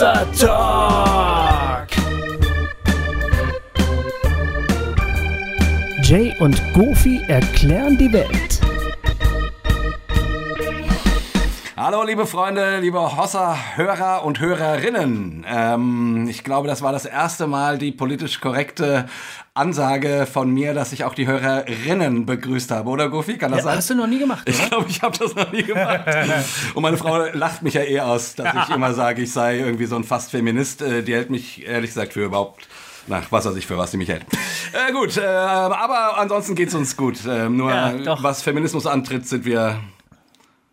Hossa Talk. Jay und Goofy erklären die Welt. Hallo, liebe Freunde, liebe Hossa-Hörer und Hörerinnen. Ähm, ich glaube, das war das erste Mal die politisch korrekte Ansage von mir, dass ich auch die Hörerinnen begrüßt habe, oder Goofy? Kann das Ja, sein? hast du noch nie gemacht, oder? Ich glaube, ich habe das noch nie gemacht. Und meine Frau lacht mich ja eher aus, dass ich immer sage, ich sei irgendwie so ein fast Feminist. Äh, Die hält mich ehrlich gesagt für überhaupt. Nach was weiß ich, für was sie mich hält. Äh, gut, äh, aber ansonsten geht's uns gut. Äh, nur Ja, was Feminismus antritt, sind wir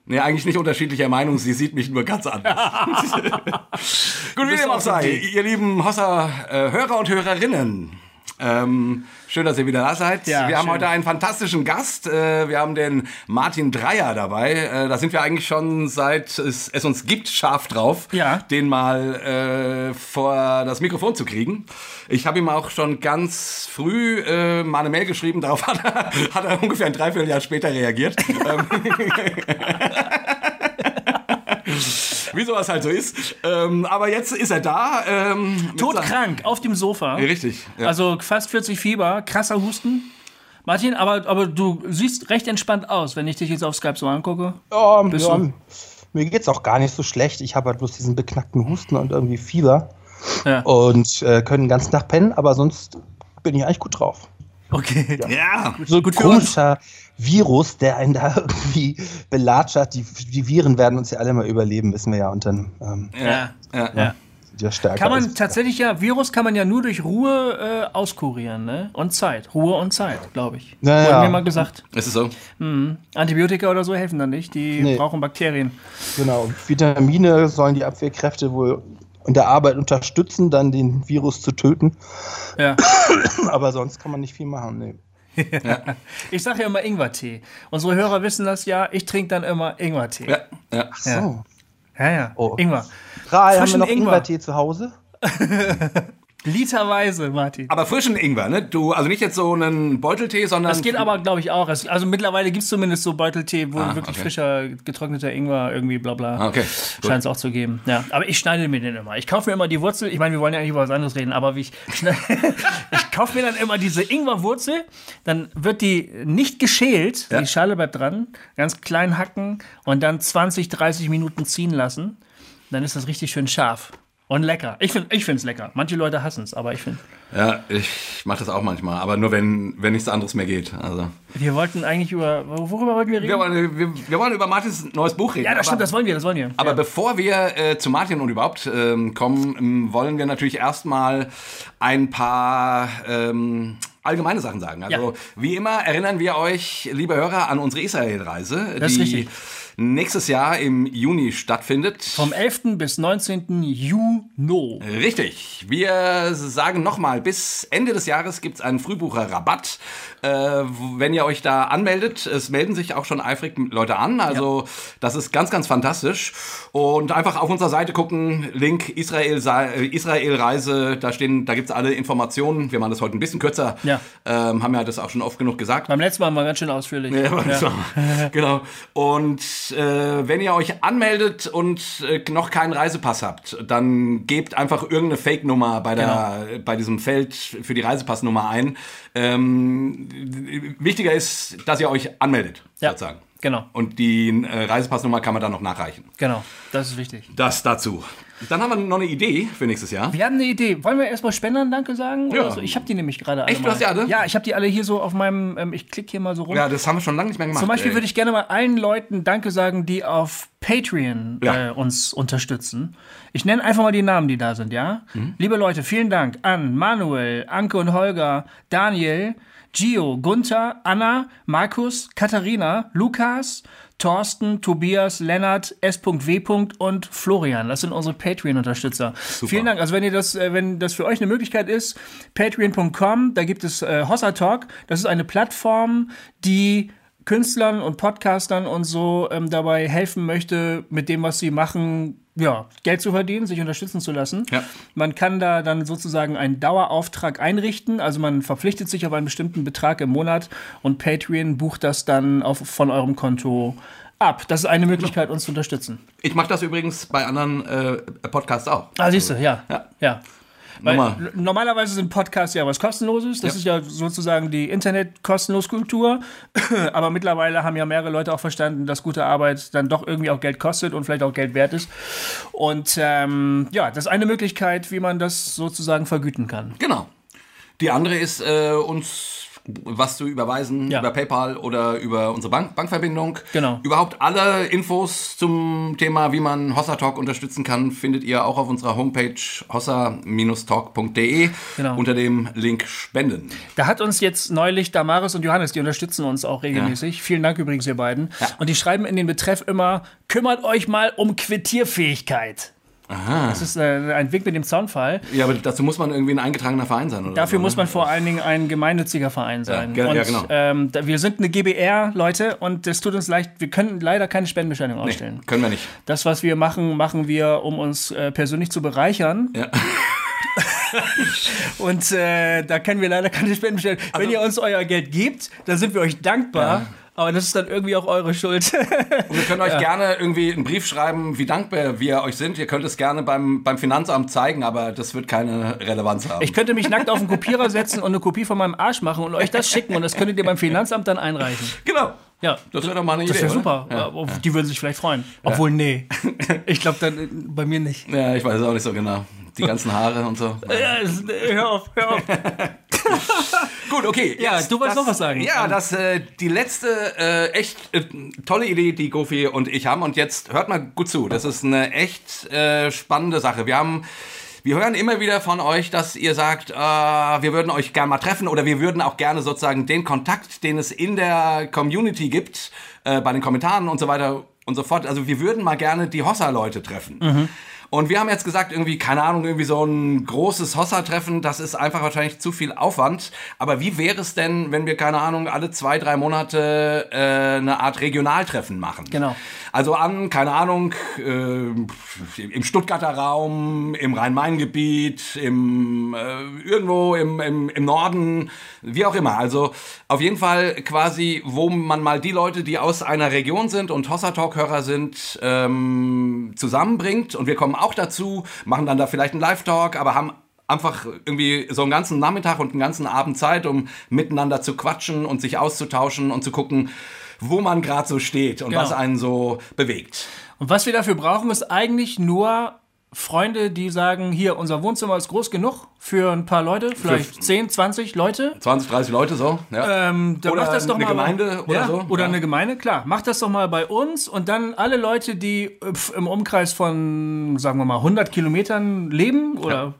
Nee, eigentlich nicht unterschiedlicher Meinung, sie sieht mich nur ganz anders. Gut, wie dem auch sei, ihr lieben Hossa-Hörer und Hörerinnen. Ähm, schön, dass ihr wieder da seid. Ja, wir haben schön. heute einen fantastischen Gast. Äh, wir haben den Martin Dreier dabei. Äh, da sind wir eigentlich schon seit es, es uns gibt scharf drauf, Ja. den mal äh, vor das Mikrofon zu kriegen. Ich habe ihm auch schon ganz früh äh, mal eine Mail geschrieben. Darauf hat er, hat er ungefähr ein Dreivierteljahr später reagiert. Wie sowas halt so ist. Ähm, aber jetzt ist er da. Ähm, Todkrank auf dem Sofa. Richtig. Ja. Also fast 40 Fieber, krasser Husten. Martin, aber, aber du siehst recht entspannt aus, wenn ich dich jetzt auf Skype so angucke. Ja, Bist ja, mir geht's auch gar nicht so schlecht. Ich habe halt bloß diesen beknackten Husten und irgendwie Fieber Ja. und äh, können den ganzen Tag pennen, aber sonst bin ich eigentlich gut drauf. Okay. ja. So ein Gut für uns. komischer Virus, der einen da irgendwie belatschert. Die, die Viren werden uns ja alle mal überleben, wissen wir ja. Und dann ähm, Ja. Ja. ja. ja stärker. Kann man als- tatsächlich ja, Virus kann man ja nur durch Ruhe äh, auskurieren, ne? Und Zeit. Ruhe und Zeit, glaube ich. Ja, Wurde ja. mir mal gesagt. Ist es so? Antibiotika oder so helfen dann nicht. Die Nee. brauchen Bakterien. Genau. Vitamine sollen die Abwehrkräfte wohl in der Arbeit unterstützen, dann den Virus zu töten. Ja. Aber sonst kann man nicht viel machen. Nee. Ich sage ja immer Ingwertee. Unsere Hörer wissen das ja. Ich trinke dann immer Ingwertee. Ja. ja. So. Ja. Ja, ja. Oh. Ingwer. Ral, haben wir noch Ingwer. Ingwertee zu Hause? Literweise, Martin. Aber frischen Ingwer, ne? Du, also nicht jetzt so einen Beuteltee, sondern. Das geht aber, glaube ich, auch. Also mittlerweile gibt es zumindest so Beuteltee, wo Ah, wirklich okay. frischer, getrockneter Ingwer irgendwie bla bla. Ah, okay. Scheint es auch zu geben. Ja, aber ich schneide mir den immer. Ich kaufe mir immer die Wurzel. Ich meine, wir wollen ja eigentlich über was anderes reden, aber wie ich, ich kaufe mir dann immer diese Ingwerwurzel. Dann wird die nicht geschält. Ja. Die Schale bleibt dran. Ganz klein hacken und dann 20, 30 Minuten ziehen lassen. Dann ist das richtig schön scharf. Und lecker. Ich finde es lecker. Manche Leute hassen es, aber ich finde. Ja, ich mache das auch manchmal, aber nur wenn, wenn nichts anderes mehr geht. Also. Wir wollten eigentlich über. Worüber wollten wir reden? Wir wollen, wir, wir wollen über Martins neues Buch reden. Ja, das aber, stimmt, das wollen wir, das wollen wir. Aber ja. bevor wir äh, zu Martin und überhaupt ähm, kommen, ähm, wollen wir natürlich erstmal ein paar ähm, allgemeine Sachen sagen. Also Ja. wie immer erinnern wir euch, liebe Hörer, an unsere Israel-Reise, Das ist die richtig. Nächstes Jahr im Juni stattfindet. Vom 11. bis 19. Juni. Richtig. Wir sagen nochmal, bis Ende des Jahres gibt es einen Frühbucherrabatt. Äh, wenn ihr euch da anmeldet, es melden sich auch schon eifrig Leute an. Also das ist ganz, ganz fantastisch. Und einfach auf unserer Seite gucken, Link Israel, äh, Israel-Reise, da stehen, da gibt es alle Informationen. Wir machen das heute ein bisschen kürzer. Ja. Ähm, haben ja das auch schon oft genug gesagt. Beim letzten Mal mal ganz schön ausführlich. Ja, so. genau. Und äh, wenn ihr euch anmeldet und äh, noch keinen Reisepass habt, dann gebt einfach irgendeine Fake-Nummer bei, der, Genau. bei diesem Feld für die Reisepassnummer ein. Ähm, wichtiger ist, dass ihr euch anmeldet, Ja. sozusagen. Genau, Und die äh, Reisepassnummer kann man dann noch nachreichen. genau. Das ist wichtig. Das dazu. Dann haben wir noch eine Idee für nächstes Jahr. Wir haben eine Idee. Wollen wir erstmal Spendern Danke sagen? Ja. Oder so? Ich habe die nämlich gerade alle. Echt? Du hast die alle? Ja, ich habe die alle hier so auf meinem. Ähm, ich klicke hier mal so rum. Ja, das haben wir schon lange nicht mehr gemacht. Zum Beispiel ey. würde ich gerne mal allen Leuten Danke sagen, die auf Patreon Ja. äh, uns unterstützen. Ich nenne einfach mal die Namen, die da sind, ja? Mhm. Liebe Leute, vielen Dank an Manuel, Anke und Holger, Daniel, Gio, Gunther, Anna, Markus, Katharina, Lukas, Thorsten, Tobias, Lennart, S.W. und Florian. Das sind unsere Patreon-Unterstützer. Vielen Dank. Also wenn ihr das, äh, wenn das für euch eine Möglichkeit ist, patreon.com, da gibt es äh, Hossa Talk. Das ist eine Plattform, die Künstlern und Podcastern und so ähm, dabei helfen möchte, mit dem, was sie machen, ja, Geld zu verdienen, sich unterstützen zu lassen. Ja. Man kann da dann sozusagen einen Dauerauftrag einrichten, also man verpflichtet sich auf einen bestimmten Betrag im Monat und Patreon bucht das dann auf, von eurem Konto ab. Das ist eine Möglichkeit, uns zu unterstützen. Ich mache das übrigens bei anderen äh, Podcasts auch. Ah, siehst du, ja. Ja. ja. Weil normalerweise sind Podcasts ja was Kostenloses. Das ist ja sozusagen die Internet-Kostenlos-Kultur. Aber mittlerweile haben ja mehrere Leute auch verstanden, dass gute Arbeit dann doch irgendwie auch Geld kostet und vielleicht auch Geld wert ist. Und ähm, ja, das ist eine Möglichkeit, wie man das sozusagen vergüten kann. Genau. Die andere ist, äh, uns was zu überweisen Ja. über PayPal oder über unsere Bank Bankverbindung. Genau. Überhaupt alle Infos zum Thema, wie man Hossa Talk unterstützen kann, findet ihr auch auf unserer Homepage hossa-talk.de Genau. unter dem Link Spenden. Da hat uns jetzt neulich Damaris und Johannes, die unterstützen uns auch regelmäßig. Vielen Dank übrigens, ihr beiden. Ja. Und die schreiben in den Betreff immer, kümmert euch mal um Quittierfähigkeit. Aha. Das ist äh, ein Wink mit dem Zaunfall. Ja, aber dazu muss man irgendwie ein eingetragener Verein sein, oder? Dafür so, muss ne? man vor allen Dingen ein gemeinnütziger Verein sein. ja, und, genau. ähm, wir sind eine GBR, Leute, und es tut uns leid, wir können leider keine Spendenbescheinigung ausstellen. Nee, können wir nicht. Das, was wir machen, machen wir, um uns äh, persönlich zu bereichern. Ja. Und äh, da können wir leider keine Spendenbescheinigung. Wenn ihr uns euer Geld gebt, dann sind wir euch dankbar. Also Ja. Aber das ist dann irgendwie auch eure Schuld. Und wir können euch gerne irgendwie einen Brief schreiben, wie dankbar wir euch sind. Ihr könnt es gerne beim, beim Finanzamt zeigen, aber das wird keine Relevanz haben. Ich könnte mich nackt auf den Kopierer setzen und eine Kopie von meinem Arsch machen und euch das schicken und das könntet ihr beim Finanzamt dann einreichen. genau. Ja, Das wäre doch mal eine das Idee. wäre oder? super. Ja. Die würden sich vielleicht freuen. Obwohl, nee. Ich glaube dann äh, bei mir nicht. Ja, ich weiß es auch nicht so genau. Die ganzen Haare und so. Ja, hör auf, hör auf. Okay. Ja, du wolltest das, noch was sagen. Ja, das äh, die letzte äh, echt äh, tolle Idee, die Gofi und ich haben. Und jetzt hört mal gut zu. Das ist eine echt äh, spannende Sache. Wir haben wir hören immer wieder von euch, dass ihr sagt, äh, wir würden euch gerne mal treffen oder wir würden auch gerne sozusagen den Kontakt, den es in der Community gibt, äh, bei den Kommentaren und so weiter und so fort. Also wir würden mal gerne die Hossa-Leute treffen. Und wir haben jetzt gesagt, irgendwie, keine Ahnung, irgendwie so ein großes Hossa-Treffen, das ist einfach wahrscheinlich zu viel Aufwand. Aber wie wäre es denn, wenn wir, keine Ahnung, alle zwei, drei Monate äh, eine Art Regionaltreffen machen? Genau. Also an, keine Ahnung, äh, im Stuttgarter Raum, im Rhein-Main-Gebiet, im, äh, irgendwo im, im, im Norden, wie auch immer. Also auf jeden Fall quasi, wo man mal die Leute, die aus einer Region sind und Hossa-Talk-Hörer sind, ähm, zusammenbringt. Und wir kommen auch dazu, machen dann da vielleicht einen Live-Talk, aber haben einfach irgendwie so einen ganzen Nachmittag und einen ganzen Abend Zeit, um miteinander zu quatschen und sich auszutauschen und zu gucken, wo man gerade so steht und Genau. was einen so bewegt. Und was wir dafür brauchen, ist eigentlich nur Freunde, die sagen, hier, unser Wohnzimmer ist groß genug für ein paar Leute, vielleicht 10, 20 Leute. 20, 30 Leute so. Ja. Ähm, Oder das doch eine mal Gemeinde oder ja, so. Oder Ja. eine Gemeinde, klar. Macht das doch mal bei uns und dann alle Leute, die äh, im Umkreis von, sagen wir mal, 100 Kilometern leben oder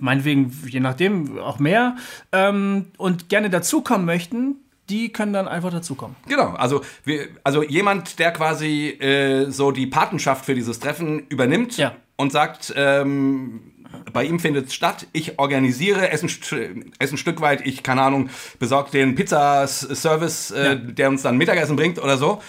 meinetwegen, je nachdem, auch mehr ähm, und gerne dazukommen möchten, die können dann einfach dazukommen. Genau, also, wir, also jemand, der quasi äh, so die Patenschaft für dieses Treffen übernimmt Ja. Und sagt, ähm, bei ihm findet es statt, ich organisiere, esse ein, esse ein Stück weit, ich, keine Ahnung, besorge den Pizzaservice, äh, Ja. der uns dann Mittagessen bringt oder so.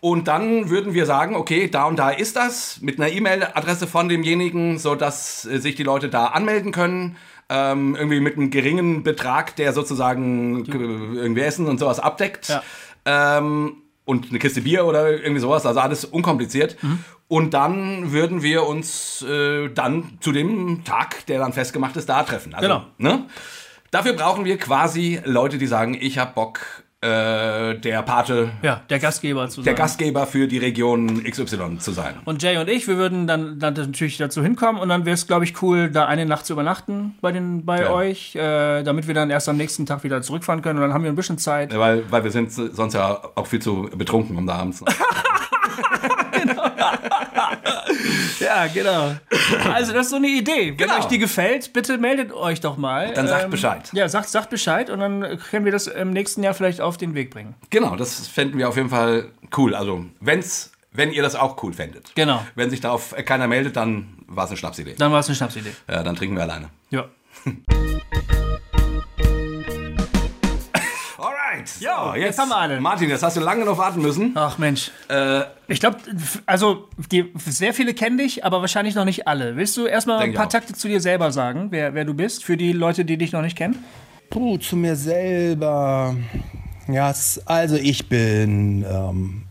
Und dann würden wir sagen, okay, da und da ist das, mit einer E-Mail-Adresse von demjenigen, sodass äh, sich die Leute da anmelden können. Ähm, irgendwie mit einem geringen Betrag, der sozusagen äh, irgendwie Essen und sowas abdeckt. Ja. Ähm, und eine Kiste Bier oder irgendwie sowas, also alles unkompliziert. Mhm. Und dann würden wir uns äh, dann zu dem Tag, der dann festgemacht ist, da treffen. Also, Genau. Ne? Dafür brauchen wir quasi Leute, die sagen, ich habe Bock, äh, der Pate Ja, der Gastgeber zu der sein. Gastgeber für die Region XY zu sein. Und Jay und ich, wir würden dann, dann natürlich dazu hinkommen und dann wäre es, glaube ich, cool, da eine Nacht zu übernachten bei, den, bei Ja. euch, äh, damit wir dann erst am nächsten Tag wieder zurückfahren können und dann haben wir ein bisschen Zeit. Weil, weil wir sind sonst ja auch viel zu betrunken, um da abends. Ja, genau. Also, das ist so eine Idee. Wenn Genau. euch die gefällt, bitte meldet euch doch mal. Dann sagt Bescheid. Ja, sagt, sagt Bescheid und dann können wir das im nächsten Jahr vielleicht auf den Weg bringen. genau, das fänden wir auf jeden Fall cool. Also, wenn's, wenn ihr das auch cool fändet. Genau. Wenn sich darauf keiner meldet, dann war es eine Schnapsidee. Dann war es eine Schnapsidee. Ja, dann trinken wir alleine. Ja. Alright. Ja, jetzt, jetzt haben wir alle. Martin, jetzt hast du lange noch warten müssen. Ach Mensch. Äh, ich glaube, also die, sehr viele kennen dich, aber wahrscheinlich noch nicht alle. Willst du erstmal ein paar Takte zu dir selber sagen, wer, wer du bist, für die Leute, die dich noch nicht kennen? Puh, zu mir selber. Ja, also ich bin ähm,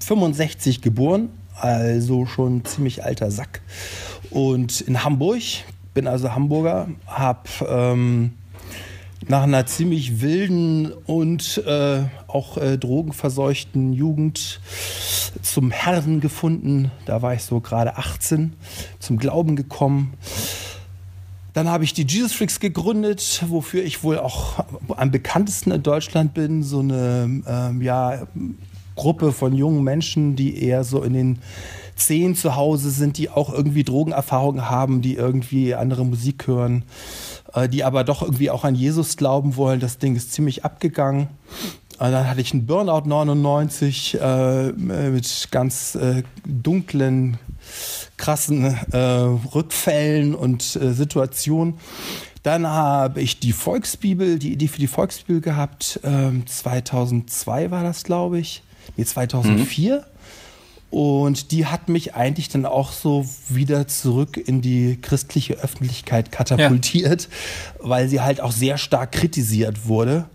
65 geboren, also schon ziemlich alter Sack. Und in Hamburg, bin also Hamburger, habe ähm, nach einer ziemlich wilden und äh, auch äh, drogenverseuchten Jugend zum Herrn gefunden. Da war ich so gerade 18, zum Glauben gekommen. Dann habe ich die Jesus Freaks gegründet, wofür ich wohl auch am bekanntesten in Deutschland bin. So eine ähm, ja, Gruppe von jungen Menschen, die eher so in den Zehn zu Hause sind, die auch irgendwie Drogenerfahrungen haben, die irgendwie andere Musik hören, äh, die aber doch irgendwie auch an Jesus glauben wollen. Das Ding ist ziemlich abgegangen. Und dann hatte ich einen Burnout 99 äh, mit ganz äh, dunklen, krassen äh, Rückfällen und äh, Situationen. Dann habe ich die Volksbibel, die Idee für die Volksbibel gehabt. 2002 ähm, war das, glaube ich. Nee, 2004. Mhm. Und die hat mich eigentlich dann auch so wieder zurück in die christliche Öffentlichkeit katapultiert, ja. weil sie halt auch sehr stark kritisiert wurde.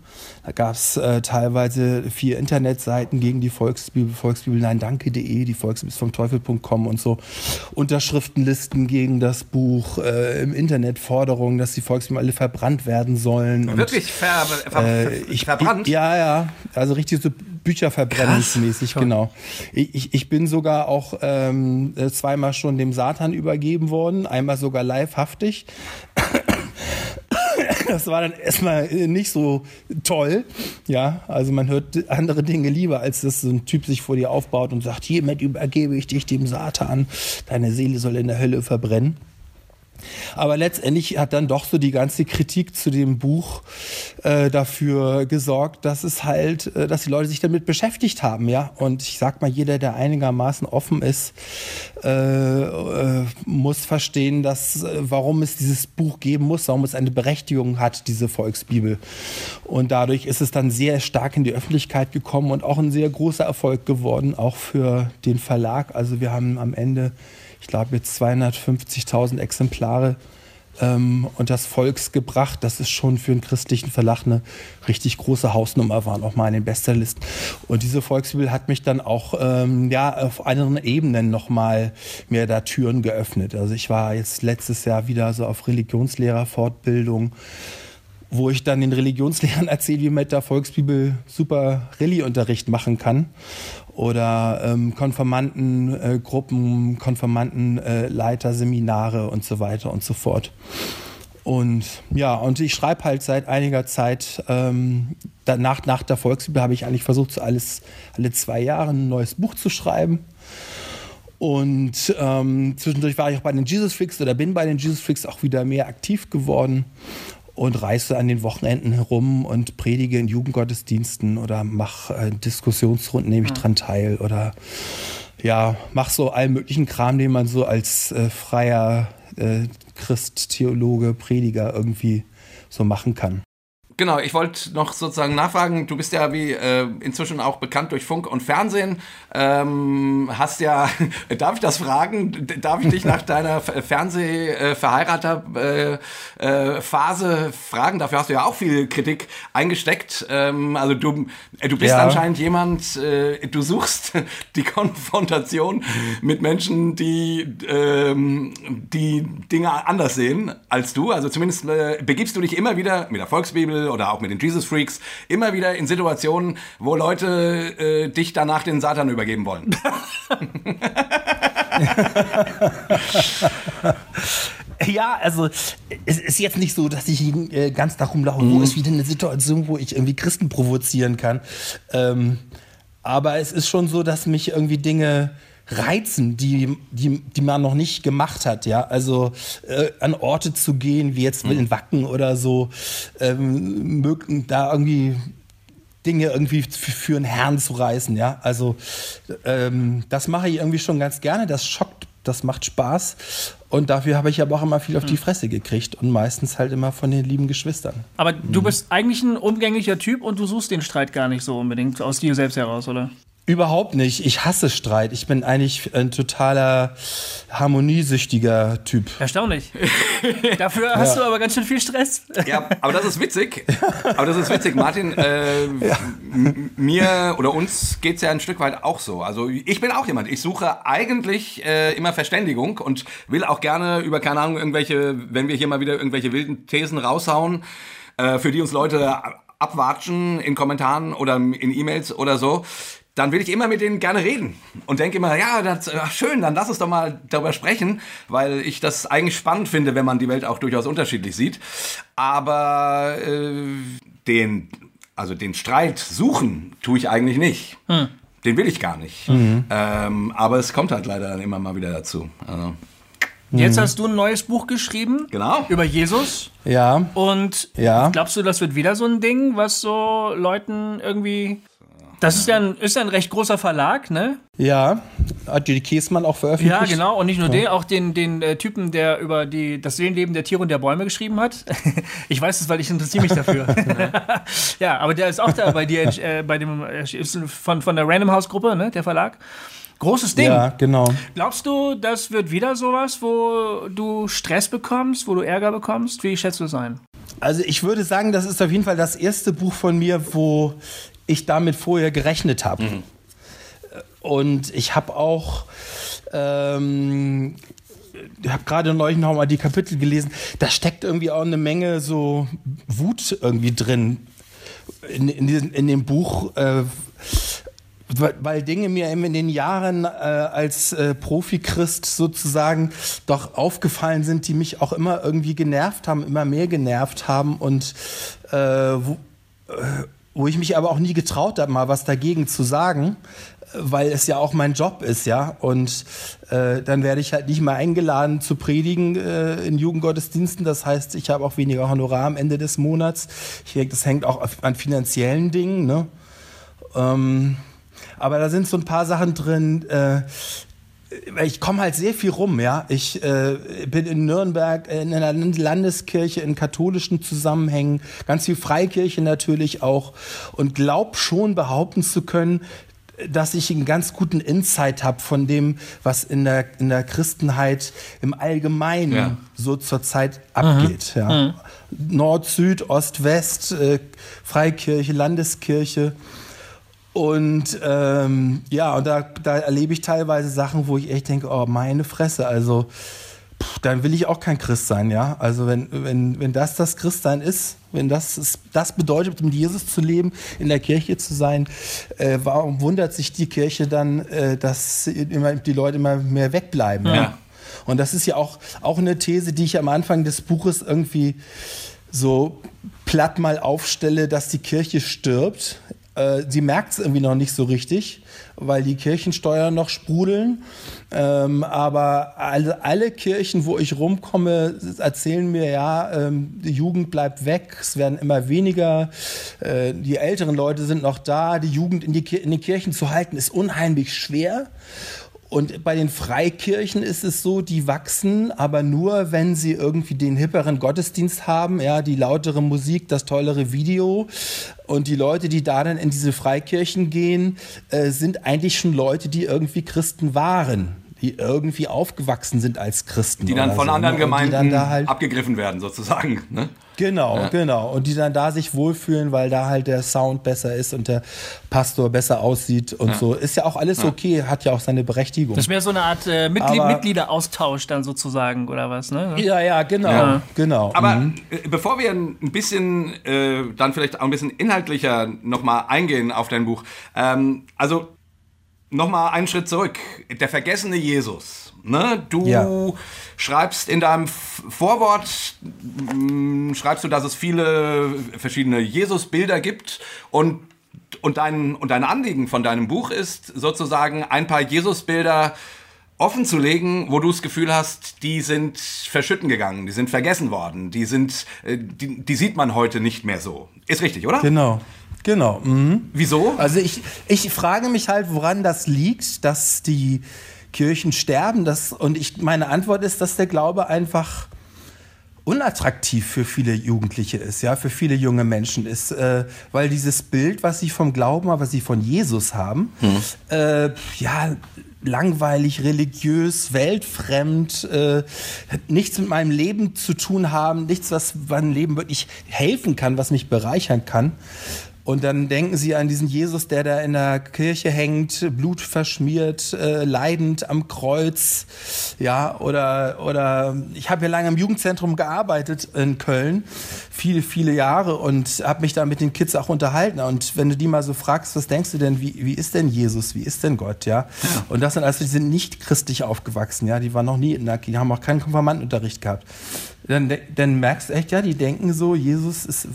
Da gab es äh, teilweise vier Internetseiten gegen die Volksbibel, Volksbibel nein danke.de, die Volksbibel ist vom Teufel.com und so. Unterschriftenlisten gegen das Buch, äh, im Internet Forderungen, dass die Volksbibel alle verbrannt werden sollen. Wirklich und, ver, ver, äh, ich, verbrannt? Ja, ja. Also richtig so Bücherverbrennungsmäßig, genau. Ich, ich bin sogar auch ähm, zweimal schon dem Satan übergeben worden, einmal sogar livehaftig das war dann erstmal nicht so toll. Ja, also man hört andere Dinge lieber, als dass so ein Typ sich vor dir aufbaut und sagt, hiermit übergebe ich dich dem Satan, deine Seele soll in der Hölle verbrennen. Aber letztendlich hat dann doch so die ganze Kritik zu dem Buch äh, dafür gesorgt, dass es halt, äh, dass die Leute sich damit beschäftigt haben, ja. Und ich sag mal, jeder, der einigermaßen offen ist, äh, äh muss verstehen, dass äh, warum es dieses Buch geben muss, warum es eine Berechtigung hat, diese Volksbibel. Und dadurch ist es dann sehr stark in die Öffentlichkeit gekommen und auch ein sehr großer Erfolg geworden, auch für den Verlag. Also wir haben am Ende ich glaube, jetzt 250.000 Exemplare ähm, und das Volks gebracht. Das ist schon für einen christlichen Verlag eine richtig große Hausnummer, waren auch mal in den Bestsellerlisten. Und diese Volksbibel hat mich dann auch ähm, ja, auf anderen Ebenen nochmal mehr da Türen geöffnet. Also ich war jetzt letztes Jahr wieder so auf Religionslehrerfortbildung wo ich dann den Religionslehrern erzähle, wie man mit der Volksbibel super Rallye-Unterricht machen kann oder ähm, Konfirmandengruppen, äh, Konfirmandenleiter, äh, Seminare und so weiter und so fort. Und ja, und ich schreibe halt seit einiger Zeit, ähm, danach, nach der Volksbibel habe ich eigentlich versucht, so alles, alle zwei Jahre ein neues Buch zu schreiben. Und ähm, zwischendurch war ich auch bei den Jesus Freaks oder bin bei den Jesus Freaks auch wieder mehr aktiv geworden und reise an den Wochenenden herum und predige in Jugendgottesdiensten oder mache äh, Diskussionsrunden, nehme ich dran teil oder ja, mach so allen möglichen Kram, den man so als äh, freier äh, Christ, Theologe, Prediger irgendwie so machen kann. Genau, ich wollte noch sozusagen nachfragen, du bist ja wie äh, inzwischen auch bekannt durch Funk und Fernsehen, ähm, hast ja, darf ich das fragen, darf ich dich nach deiner Fernsehverheirater-Phase äh, äh, fragen, dafür hast du ja auch viel Kritik eingesteckt, ähm, also du, äh, du bist ja. anscheinend jemand, äh, du suchst die Konfrontation mit Menschen, die ähm, die Dinge anders sehen als du, also zumindest äh, begibst du dich immer wieder mit der Volksbibel oder auch mit den Jesus Freaks immer wieder in Situationen, wo Leute äh, dich danach den Satan übergeben wollen. Ja, also es ist jetzt nicht so, dass ich äh, ganz darum laufe, mhm. wo ist wieder eine Situation, wo ich irgendwie Christen provozieren kann. Ähm, aber es ist schon so, dass mich irgendwie Dinge reizen, die, die, die man noch nicht gemacht hat, ja. Also äh, an Orte zu gehen, wie jetzt mhm. in Wacken oder so, ähm, mögen da irgendwie Dinge irgendwie für einen Herrn zu reißen, ja. Also ähm, das mache ich irgendwie schon ganz gerne. Das schockt das macht Spaß. Und dafür habe ich aber auch immer viel auf die Hm. Fresse gekriegt und meistens halt immer von den lieben Geschwistern. Aber du bist eigentlich ein umgänglicher Typ und du suchst den Streit gar nicht so unbedingt aus dir selbst heraus, oder? Überhaupt nicht. Ich hasse Streit. Ich bin eigentlich ein totaler harmoniesüchtiger Typ. Erstaunlich. Dafür hast du aber ganz schön viel Stress. Ja, aber das ist witzig. Aber das ist witzig, Martin. Äh, m- Mir oder uns geht es ja ein Stück weit auch so. Also ich bin auch jemand. Ich suche eigentlich äh, immer Verständigung und will auch gerne über, keine Ahnung, irgendwelche, wenn wir hier mal wieder irgendwelche wilden Thesen raushauen, äh, für die uns Leute abwatschen in Kommentaren oder in E-Mails oder so. Dann will ich immer mit denen gerne reden und denke immer, ja, das, ach, schön, dann lass uns doch mal darüber sprechen, weil ich das eigentlich spannend finde, wenn man die Welt auch durchaus unterschiedlich sieht. Aber äh, den, also den Streit suchen tue ich eigentlich nicht. Den will ich gar nicht. Ähm, aber es kommt halt leider dann immer mal wieder dazu. Also, Jetzt hast du ein neues Buch geschrieben. Genau. Über Jesus. Ja, Und Ja. glaubst du, das wird wieder so ein Ding, was so Leuten irgendwie. Das ist ja ein, ist ja ein recht großer Verlag, ne? ja. Hat die Käsmann auch veröffentlicht? Ja, genau. Und nicht nur den, auch den, den äh, Typen, der über die, das Seelenleben der Tiere und der Bäume geschrieben hat. ich weiß es, weil ich interessiere mich dafür. ja, aber der ist auch da bei dir, äh, bei dem, äh, ist von, von der Random House Gruppe, ne, der Verlag. Großes Ding. Ja, genau. Glaubst du, das wird wieder sowas, wo du Stress bekommst, wo du Ärger bekommst? Wie schätzt du es ein? Also ich würde sagen, das ist auf jeden Fall das erste Buch von mir, wo ich damit vorher gerechnet habe. Und ich habe auch, ähm, ich habe gerade neulich noch mal die Kapitel gelesen, da steckt irgendwie auch eine Menge so Wut irgendwie drin in, in, diesem, in dem Buch. Äh, weil- Dinge mir in den Jahren äh, als äh, Profi-Christ sozusagen doch aufgefallen sind, die mich auch immer irgendwie genervt haben, immer mehr genervt haben und äh, wo, äh, wo ich mich aber auch nie getraut habe, mal was dagegen zu sagen, weil es ja auch mein Job ist, ja. Und äh, dann werde ich halt nicht mehr eingeladen zu predigen äh, in Jugendgottesdiensten. Das heißt, ich habe auch weniger Honorar am Ende des Monats. Ich denke, das hängt auch an finanziellen Dingen, ne? Ähm, aber da sind so ein paar Sachen drin. Äh, ich komme halt sehr viel rum, ja. Ich äh, bin in Nürnberg in einer Landeskirche in katholischen Zusammenhängen, ganz viel Freikirche natürlich auch und glaub schon behaupten zu können, dass ich einen ganz guten Insight habe von dem, was in der, in der Christenheit im Allgemeinen Ja. so zurzeit abgeht. Ja. Nord, Süd, Ost, West, äh, Freikirche, Landeskirche. Und ähm, ja, und da, da erlebe ich teilweise Sachen, wo ich echt denke, oh, meine Fresse, also pff, dann will ich auch kein Christ sein, ja. Also wenn, wenn, wenn das das Christsein ist, wenn das ist, das bedeutet, mit Jesus zu leben, in der Kirche zu sein, äh, warum wundert sich die Kirche dann, äh, dass immer die Leute immer mehr wegbleiben? Ja. Ja. Und das ist ja auch, auch eine These, die ich am Anfang des Buches irgendwie so platt mal aufstelle, dass die Kirche stirbt. Äh, sie merkt es irgendwie noch nicht so richtig, weil die Kirchensteuern noch sprudeln. Ähm, aber alle, alle Kirchen, wo ich rumkomme, erzählen mir ja, ähm, die Jugend bleibt weg, es werden immer weniger, äh, die älteren Leute sind noch da, die Jugend in, die, in den Kirchen zu halten, ist unheimlich schwer. Und bei den Freikirchen ist es so, die wachsen, aber nur, wenn sie irgendwie den hipperen Gottesdienst haben, ja, die lautere Musik, das tollere Video. Und die Leute, die da dann in diese Freikirchen gehen, äh, sind eigentlich schon Leute, die irgendwie Christen waren, die irgendwie aufgewachsen sind als Christen. die dann oder von so, anderen ne? Gemeinden dann da halt abgegriffen werden, sozusagen. Ne? Genau, genau. Und die dann da sich wohlfühlen, weil da halt der Sound besser ist und der Pastor besser aussieht und so. Ist ja auch alles okay, hat ja auch seine Berechtigung. Das wäre so eine Art äh, Mitglied Aber- Mitgliederaustausch dann sozusagen, oder was, ne? ja, ja, genau, Ja. genau. Aber Mhm. äh, bevor wir ein bisschen, äh, dann vielleicht auch ein bisschen inhaltlicher nochmal eingehen auf dein Buch, ähm, also nochmal einen Schritt zurück. Der vergessene Jesus. Ne? Du Ja. schreibst in deinem Vorwort, mh, schreibst du, dass es viele verschiedene Jesus-Bilder gibt und und dein, und dein Anliegen von deinem Buch ist sozusagen ein paar Jesus-Bilder offen zu legen, wo du das Gefühl hast, die sind verschütten gegangen, die sind vergessen worden, die sind, äh, die, die sieht man heute nicht mehr so. Ist richtig, oder? Genau, genau. Mhm. Wieso? Also ich, ich frage mich halt, woran das liegt, dass die Kirchen sterben. Das, und ich, meine Antwort ist, dass der Glaube einfach unattraktiv für viele Jugendliche ist, ja, für viele junge Menschen ist, äh, weil dieses Bild, was sie vom Glauben, was sie von Jesus haben, hm. äh, ja, langweilig, religiös, weltfremd, äh, nichts mit meinem Leben zu tun haben, nichts, was meinem Leben wirklich helfen kann, was mich bereichern kann. Und dann denken sie an diesen Jesus, der da in der Kirche hängt, blutverschmiert, äh, leidend am Kreuz. Ja, oder, oder ich habe ja lange im Jugendzentrum gearbeitet in Köln, viele, viele Jahre und habe mich da mit den Kids auch unterhalten. Und wenn du die mal so fragst, was denkst du denn, wie, wie ist denn Jesus, wie ist denn Gott, ja? Und das sind also, die sind nicht christlich aufgewachsen, ja, die waren noch nie in der, die haben auch keinen Konfirmandenunterricht gehabt dann, dann merkst du echt, ja, die denken so, Jesus ist,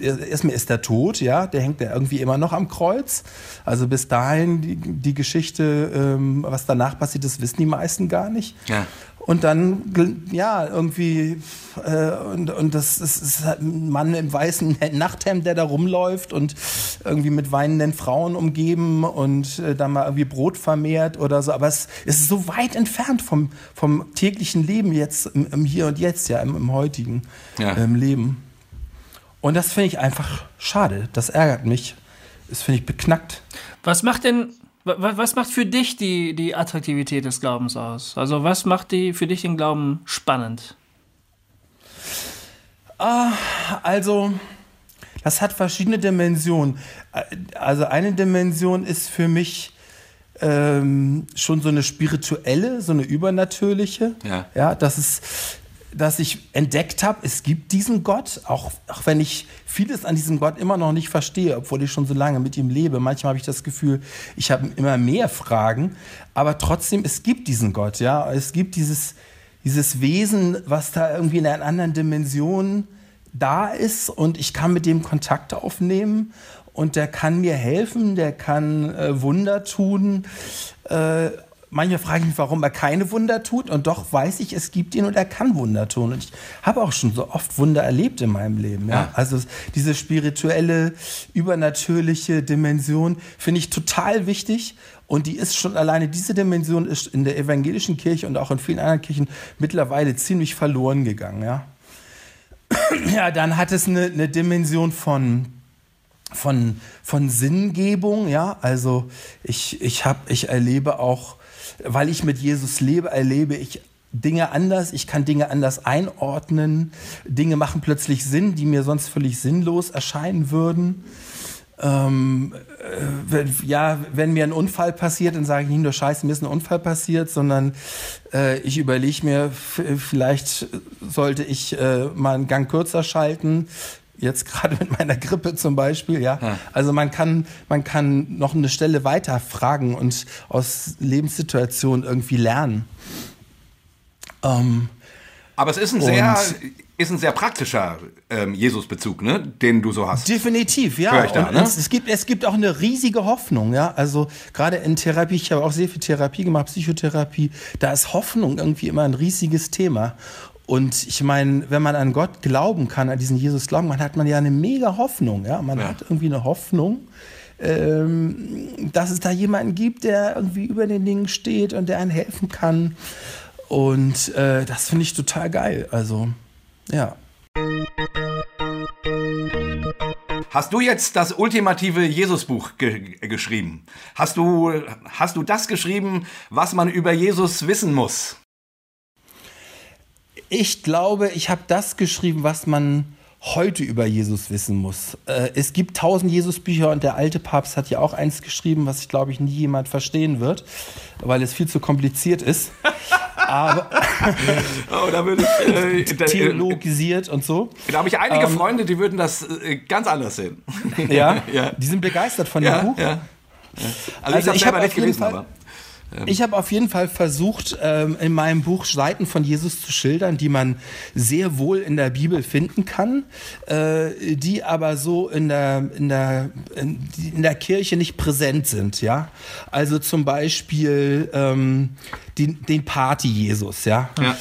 erstmal ist er tot, ja, der hängt ja irgendwie immer noch am Kreuz. Also bis dahin die, die Geschichte, ähm, was danach passiert ist, wissen die meisten gar nicht. Ja. Und dann, ja, irgendwie, äh, und, und das, das ist halt ein Mann im weißen Nachthemd, der da rumläuft und irgendwie mit weinenden Frauen umgeben und äh, dann mal irgendwie Brot vermehrt oder so. Aber es, es ist so weit entfernt vom, vom täglichen Leben jetzt, im, im Hier und Jetzt, ja, im, im heutigen ja. ähm, Leben. Und das finde ich einfach schade. Das ärgert mich. Das finde ich beknackt. Was macht denn was macht für dich die, die Attraktivität des Glaubens aus? Also was macht die für dich den Glauben spannend? Ah, also, das hat verschiedene Dimensionen. Also eine Dimension ist für mich ähm, schon so eine spirituelle, so eine übernatürliche. Ja. ja das ist dass ich entdeckt habe, es gibt diesen Gott, auch, auch wenn ich vieles an diesem Gott immer noch nicht verstehe, obwohl ich schon so lange mit ihm lebe. Manchmal habe ich das Gefühl, ich habe immer mehr Fragen, aber trotzdem, es gibt diesen Gott, ja. Es gibt dieses, dieses Wesen, was da irgendwie in einer anderen Dimension da ist und ich kann mit dem Kontakt aufnehmen und der kann mir helfen, der kann äh, Wunder tun. Äh, Manchmal frage ich mich, warum er keine Wunder tut und doch weiß ich, es gibt ihn und er kann Wunder tun. Und ich habe auch schon so oft Wunder erlebt in meinem Leben. Ja? ja. Also diese spirituelle, übernatürliche Dimension finde ich total wichtig. Und die ist schon alleine, diese Dimension ist in der evangelischen Kirche und auch in vielen anderen Kirchen mittlerweile ziemlich verloren gegangen. Ja, ja dann hat es eine, eine Dimension von von, von Sinngebung, ja, also ich, ich, hab, ich erlebe auch weil ich mit Jesus lebe, erlebe ich Dinge anders, ich kann Dinge anders einordnen, Dinge machen plötzlich Sinn, die mir sonst völlig sinnlos erscheinen würden. Ähm, äh, ja, wenn mir ein Unfall passiert, dann sage ich nicht nur Scheiße, mir ist ein Unfall passiert, sondern äh, ich überlege mir, vielleicht sollte ich äh, mal einen Gang kürzer schalten, Jetzt gerade mit meiner Grippe zum Beispiel, ja. ja. Also man kann, man kann noch eine Stelle weiter fragen und aus Lebenssituationen irgendwie lernen. Ähm, Aber es ist ein sehr, ist ein sehr praktischer ähm, Jesus-Bezug, ne, den du so hast. Definitiv, ja. Da, ne? es, es, gibt, es gibt auch eine riesige Hoffnung, ja. Also gerade in Therapie, ich habe auch sehr viel Therapie gemacht, Psychotherapie, da ist Hoffnung irgendwie immer ein riesiges Thema. Und ich meine, wenn man an Gott glauben kann, an diesen Jesus glauben kann, hat man ja eine mega Hoffnung. Ja? Man ja. hat irgendwie eine Hoffnung, ähm, dass es da jemanden gibt, der irgendwie über den Dingen steht und der einem helfen kann. Und äh, das finde ich total geil. Also, ja. Hast du jetzt das ultimative Jesusbuch ge geschrieben? Hast du, hast du das geschrieben, was man über Jesus wissen muss? Ich glaube, ich habe das geschrieben, was man heute über Jesus wissen muss. Äh, es gibt tausend Jesus-Bücher und der alte Papst hat ja auch eins geschrieben, was ich glaube ich nie jemand verstehen wird, weil es viel zu kompliziert ist. Aber oh, da würde ich äh, theologisiert und so. Da habe ich einige ähm, Freunde, die würden das äh, ganz anders sehen. Ja, ja, die sind begeistert von ja, dem Buch. Ja. Also, also ich habe nicht gelesen, Fall, aber. Ich habe auf jeden Fall versucht, ähm, in meinem Buch Seiten von Jesus zu schildern, die man sehr wohl in der Bibel finden kann, äh, die aber so in der, in, der, in der Kirche nicht präsent sind. Ja? Also zum Beispiel ähm, den, den Party-Jesus, ja? Ja.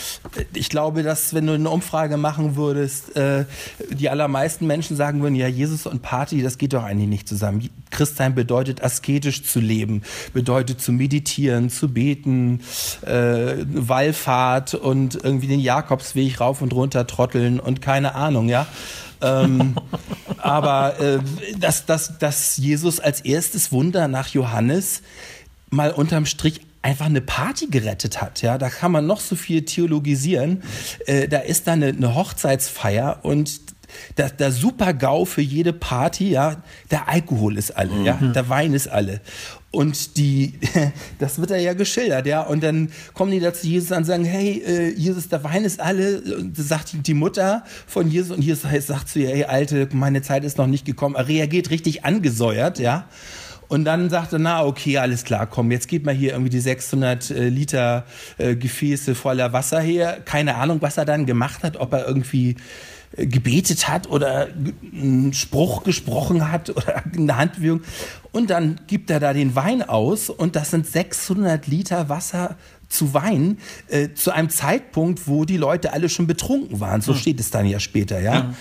Ich glaube, dass wenn du eine Umfrage machen würdest, äh, die allermeisten Menschen sagen würden, ja, Jesus und Party, das geht doch eigentlich nicht zusammen. Christsein bedeutet asketisch zu leben, bedeutet zu meditieren, zu beten, äh, Wallfahrt und irgendwie den Jakobsweg rauf und runter trotteln und keine Ahnung, ja. ähm, aber äh, dass, dass, dass Jesus als erstes Wunder nach Johannes mal unterm Strich einfach eine Party gerettet hat. Ja, da kann man noch so viel theologisieren. Äh, da ist da eine, eine Hochzeitsfeier und der, der super GAU für jede Party, ja, der Alkohol ist alle, ja, der Wein ist alle. Und die, das wird da ja geschildert, ja. Und dann kommen die da zu Jesus und sagen, hey, äh, Jesus, der Wein ist alle. Und das sagt die Mutter von Jesus und Jesus sagt zu ihr, hey, Alte, meine Zeit ist noch nicht gekommen. Er reagiert richtig angesäuert, ja. Und dann sagt er, na okay, alles klar, komm, jetzt gib mal hier irgendwie die 600 äh, Liter äh, Gefäße voller Wasser her. Keine Ahnung, was er dann gemacht hat, ob er irgendwie äh, gebetet hat oder einen Spruch gesprochen hat oder eine Handbewegung. Und dann gibt er da den Wein aus und das sind 600 Liter Wasser zu Wein äh, zu einem Zeitpunkt, wo die Leute alle schon betrunken waren. So steht es dann ja später, ja.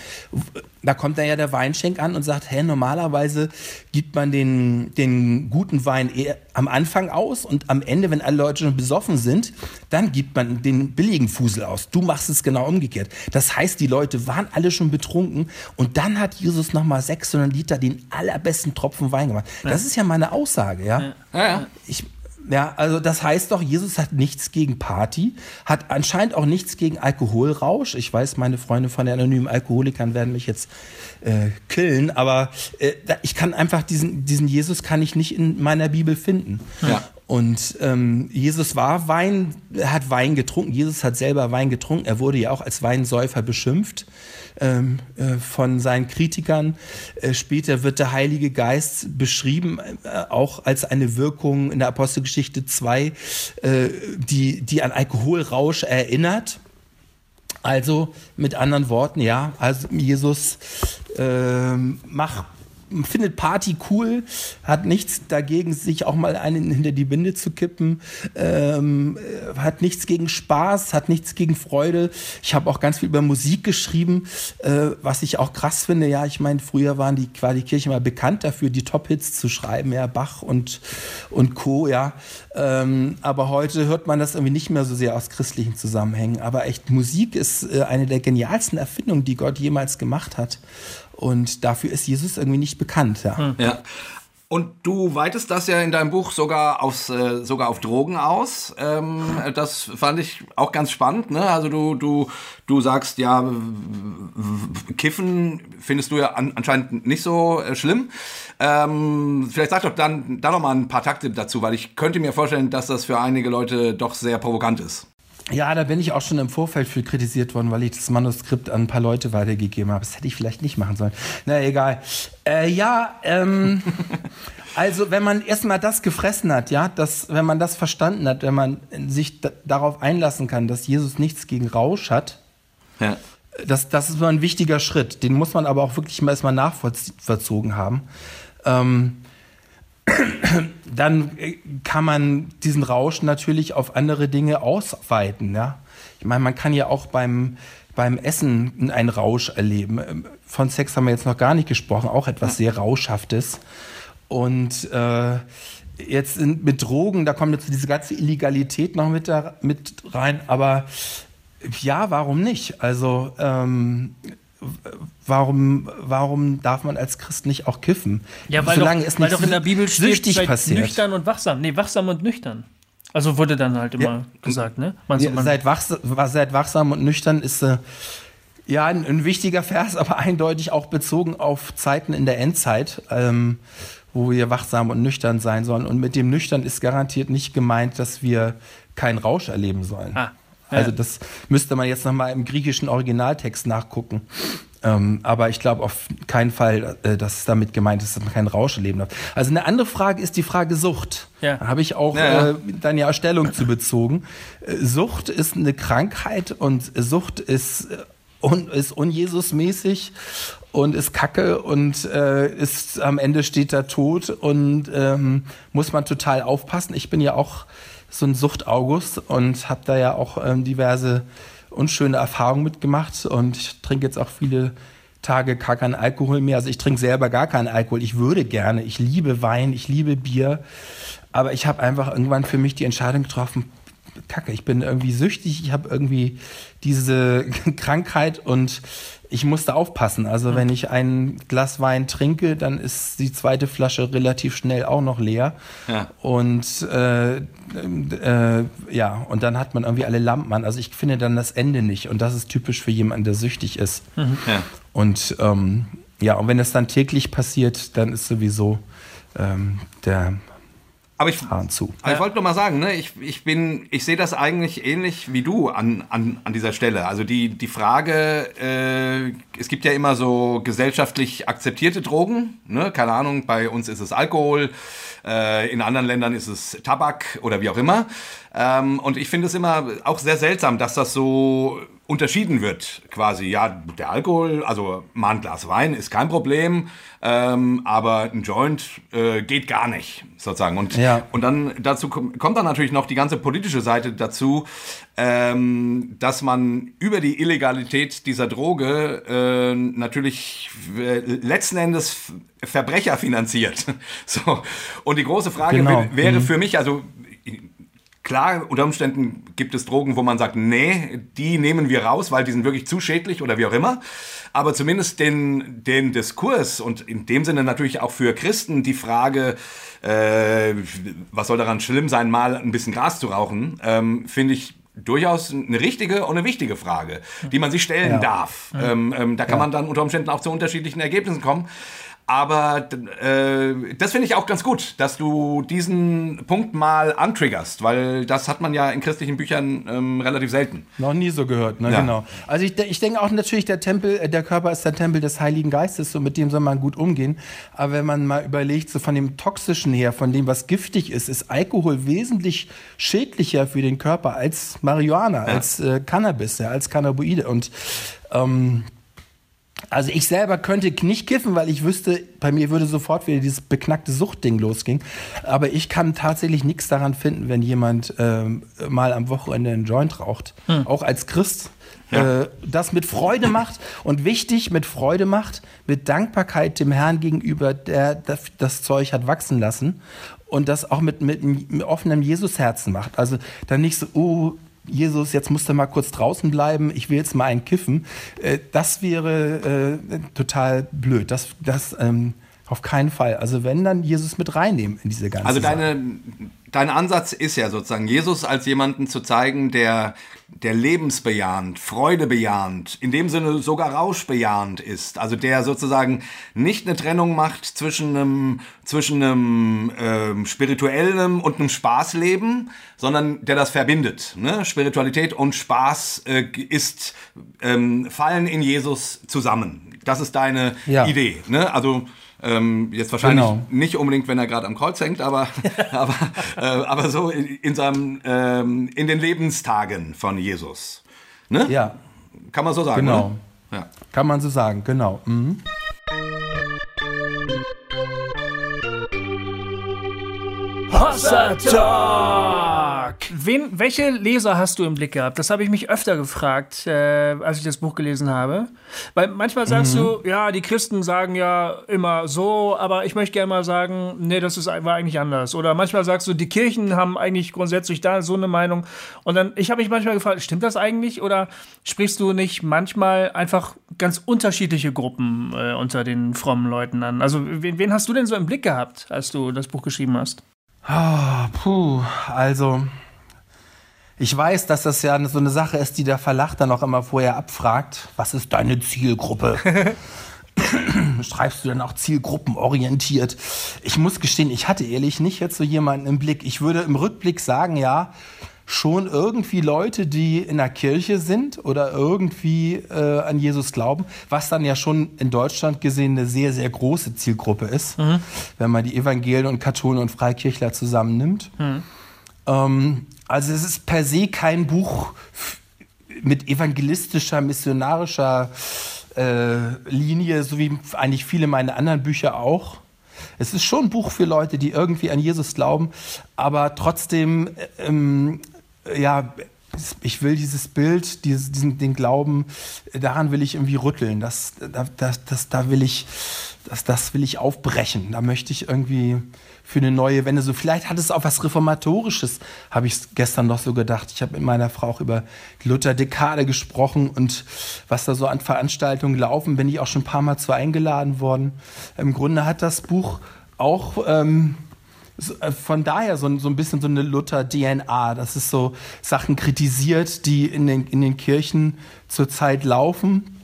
Da kommt dann ja der Weinschenk an und sagt, hä, normalerweise gibt man den, den guten Wein eher am Anfang aus und am Ende, wenn alle Leute schon besoffen sind, dann gibt man den billigen Fusel aus. Du machst es genau umgekehrt. Das heißt, die Leute waren alle schon betrunken und dann hat Jesus nochmal 600 Liter den allerbesten Tropfen Wein gemacht. Das ist ja meine Aussage, ja. Ja, ja. Ich, ja, also das heißt doch, Jesus hat nichts gegen Party, hat anscheinend auch nichts gegen Alkoholrausch. Ich weiß, meine Freunde von den anonymen Alkoholikern werden mich jetzt äh, killen, aber äh, ich kann einfach diesen, diesen Jesus kann ich nicht in meiner Bibel finden. Ja. Und ähm, Jesus war Wein, hat Wein getrunken. Jesus hat selber Wein getrunken. Er wurde ja auch als Weinsäufer beschimpft ähm, äh, von seinen Kritikern. Äh, später wird der Heilige Geist beschrieben, äh, auch als eine Wirkung in der Apostelgeschichte 2, äh, die, die an Alkoholrausch erinnert. Also mit anderen Worten, ja, also Jesus ähm, macht findet Party cool, hat nichts dagegen, sich auch mal einen hinter die Binde zu kippen, ähm, äh, hat nichts gegen Spaß, hat nichts gegen Freude. Ich habe auch ganz viel über Musik geschrieben, äh, was ich auch krass finde. Ja, ich meine, früher waren die, war die Kirche mal bekannt dafür, die Top-Hits zu schreiben, ja, Bach und, und Co., ja. Ähm, aber heute hört man das irgendwie nicht mehr so sehr aus christlichen Zusammenhängen. Aber echt, Musik ist äh, eine der genialsten Erfindungen, die Gott jemals gemacht hat. Und dafür ist Jesus irgendwie nicht bekannt, ja. Ja. Und du weitest das ja in deinem Buch sogar aufs, äh, sogar auf Drogen aus. Ähm, das fand ich auch ganz spannend. Ne? Also du, du, du sagst ja, Kiffen findest du ja an, anscheinend nicht so äh, schlimm. Ähm, vielleicht sag doch dann, dann noch mal ein paar Takte dazu, weil ich könnte mir vorstellen, dass das für einige Leute doch sehr provokant ist. Ja, da bin ich auch schon im Vorfeld für kritisiert worden, weil ich das Manuskript an ein paar Leute weitergegeben habe. Das hätte ich vielleicht nicht machen sollen. Na egal. Äh, ja, ähm, also wenn man erstmal das gefressen hat, ja, dass, wenn man das verstanden hat, wenn man sich da, darauf einlassen kann, dass Jesus nichts gegen Rausch hat, Ja. das, das ist mal ein wichtiger Schritt. Den muss man aber auch wirklich mal erstmal nachvollzogen haben. Ähm, dann äh, kann man diesen Rausch natürlich auf andere Dinge ausweiten. Ja? Ich meine, man kann ja auch beim, beim Essen einen Rausch erleben. Ähm, Von Sex haben wir jetzt noch gar nicht gesprochen, auch etwas sehr Rauschhaftes. Und äh, jetzt in, mit Drogen, da kommt jetzt diese ganze Illegalität noch mit, da, mit rein. Aber ja, warum nicht? Also ähm, warum, warum darf man als Christ nicht auch kiffen? Ja, weil, Solange doch, es weil nicht doch in der Bibel steht, passiert. nüchtern und wachsam. Nee, wachsam und nüchtern. Also wurde dann halt immer gesagt, ne? Man, Ja, man, seid, wachs seid wachsam und nüchtern ist äh, ja ein, ein wichtiger Vers, aber eindeutig auch bezogen auf Zeiten in der Endzeit, ähm, wo wir wachsam und nüchtern sein sollen. Und mit dem nüchtern ist garantiert nicht gemeint, dass wir keinen Rausch erleben sollen. Ah, ja. Also das müsste man jetzt nochmal im griechischen Originaltext nachgucken. Ähm, aber ich glaube auf keinen Fall, äh, dass es damit gemeint ist, dass man keinen Rausch erleben darf. Also eine andere Frage ist die Frage Sucht. Ja. Da habe ich auch Ja. Äh, dann ja Stellung zu bezogen. Äh, Sucht ist eine Krankheit und Sucht ist äh, un, ist unjesusmäßig und ist kacke und äh, ist am Ende steht da tot und ähm, muss man total aufpassen. Ich bin ja auch so ein Sucht-August und habe da ja auch ähm, diverse unschöne Erfahrungen mitgemacht und trinke jetzt auch viele Tage gar keinen Alkohol mehr. Also ich trinke selber gar keinen Alkohol. Ich würde gerne, ich liebe Wein, ich liebe Bier, aber ich habe einfach irgendwann für mich die Entscheidung getroffen, Kacke, ich bin irgendwie süchtig, ich habe irgendwie diese Krankheit und ich musste aufpassen. Also wenn ich ein Glas Wein trinke, dann ist die zweite Flasche relativ schnell auch noch leer. Ja. Und äh, äh, ja, und dann hat man irgendwie alle Lampen an. Also ich finde dann das Ende nicht. Und das ist typisch für jemanden, der süchtig ist. Mhm. Ja. Und ähm, ja, und wenn es dann täglich passiert, dann ist sowieso ähm, der aber ich, aber ich wollte nur mal sagen, ne, ich, ich bin, ich sehe das eigentlich ähnlich wie du an, an, an dieser Stelle. Also die, die Frage, äh, es gibt ja immer so gesellschaftlich akzeptierte Drogen, ne? keine Ahnung, bei uns ist es Alkohol, äh, in anderen Ländern ist es Tabak oder wie auch immer. Ähm, und ich finde es immer auch sehr seltsam, dass das so unterschieden wird, quasi. Ja, der Alkohol, also mal ein Glas Wein ist kein Problem, ähm, aber ein Joint äh, geht gar nicht, sozusagen. Und, ja. und dann dazu kommt dann natürlich noch die ganze politische Seite dazu, ähm, dass man über die Illegalität dieser Droge äh, natürlich äh, letzten Endes Verbrecher finanziert. so. Und die große Frage genau. wäre mhm. für mich, also Klar, unter Umständen gibt es Drogen, wo man sagt, nee, die nehmen wir raus, weil die sind wirklich zu schädlich oder wie auch immer. Aber zumindest den, den Diskurs und in dem Sinne natürlich auch für Christen die Frage, äh, was soll daran schlimm sein, mal ein bisschen Gras zu rauchen, ähm, finde ich durchaus eine richtige und eine wichtige Frage, die man sich stellen ja. darf. Ähm, ähm, da kann ja. man dann unter Umständen auch zu unterschiedlichen Ergebnissen kommen. Aber äh, das finde ich auch ganz gut, dass du diesen Punkt mal antriggerst, weil das hat man ja in christlichen Büchern ähm, relativ selten. Noch nie so gehört, ne? Ja. genau. Also ich, ich denke auch natürlich, der Tempel, äh, der Körper ist der Tempel des Heiligen Geistes, so mit dem soll man gut umgehen. Aber wenn man mal überlegt, so von dem Toxischen her, von dem, was giftig ist, ist Alkohol wesentlich schädlicher für den Körper als Marihuana, ja. als äh, Cannabis, ja, als Cannabinoide. Und ähm, also ich selber könnte nicht kiffen, weil ich wüsste, bei mir würde sofort wieder dieses beknackte Suchtding losgehen. Aber ich kann tatsächlich nichts daran finden, wenn jemand ähm, mal am Wochenende einen Joint raucht. Hm. Auch als Christ. Ja. Äh, das mit Freude macht und wichtig mit Freude macht, mit Dankbarkeit dem Herrn gegenüber, der das, Zeug hat wachsen lassen und das auch mit, mit, mit offenem Jesusherzen macht. Also dann nicht so, oh, Jesus, jetzt musst du mal kurz draußen bleiben, ich will jetzt mal einen kiffen, äh, das wäre äh, total blöd. Das, das ähm, auf keinen Fall. Also wenn, dann Jesus mit reinnehmen in diese ganze Also deine, Sache. Dein Ansatz ist ja sozusagen, Jesus als jemanden zu zeigen, der, der lebensbejahend, freudebejahend, in dem Sinne sogar rauschbejahend ist. Also der sozusagen nicht eine Trennung macht zwischen einem, zwischen einem ähm, spirituellen und einem Spaßleben, sondern der das verbindet. Ne? Spiritualität und Spaß äh, ist, ähm, fallen in Jesus zusammen. Das ist deine ja. Idee. Ne? Also ähm, jetzt wahrscheinlich genau. nicht unbedingt, wenn er gerade am Kreuz hängt, aber, aber, äh, aber so in, in seinem, ähm, in den Lebenstagen von Jesus. Ne? Ja. Kann man so sagen, Genau. Ja. Kann man so sagen, genau. Mhm. Hossa Talk! Wen, welche Leser hast du im Blick gehabt? Das habe ich mich öfter gefragt, äh, als ich das Buch gelesen habe. Weil manchmal sagst mhm. du, ja, die Christen sagen ja immer so, aber ich möchte gerne mal sagen, nee, das ist, war eigentlich anders. Oder manchmal sagst du, die Kirchen haben eigentlich grundsätzlich da so eine Meinung. Und dann, ich habe mich manchmal gefragt, stimmt das eigentlich? Oder sprichst du nicht manchmal einfach ganz unterschiedliche Gruppen äh, unter den frommen Leuten an? Also, wen, wen hast du denn so im Blick gehabt, als du das Buch geschrieben hast? Oh, puh, also ich weiß, dass das ja so eine Sache ist, die der Verlag dann auch immer vorher abfragt. Was ist deine Zielgruppe? Schreibst du dann auch zielgruppenorientiert? Ich muss gestehen, ich hatte ehrlich nicht jetzt so jemanden im Blick. Ich würde im Rückblick sagen, ja, schon irgendwie Leute, die in der Kirche sind oder irgendwie äh, an Jesus glauben, was dann ja schon in Deutschland gesehen eine sehr, sehr große Zielgruppe ist, mhm. wenn man die Evangelien und Katholen und Freikirchler zusammennimmt. Mhm. Ähm, also es ist per se kein Buch mit evangelistischer, missionarischer äh, Linie, so wie eigentlich viele meiner anderen Bücher auch. Es ist schon ein Buch für Leute, die irgendwie an Jesus glauben, aber trotzdem, ähm, ja, ich will dieses Bild, dieses, diesen, den Glauben, daran will ich irgendwie rütteln. Das, das, das, da will ich, das, das will ich aufbrechen. Da möchte ich irgendwie für eine neue Wende. So vielleicht hat es auch was Reformatorisches, habe ich gestern noch so gedacht. Ich habe mit meiner Frau auch über Luther-Dekade gesprochen und was da so an Veranstaltungen laufen. Bin ich auch schon ein paar Mal zu eingeladen worden. Im Grunde hat das Buch auch ähm, äh, von daher so, so ein bisschen so eine Luther-DNA, dass es so Sachen kritisiert, die in den, in den Kirchen zurzeit laufen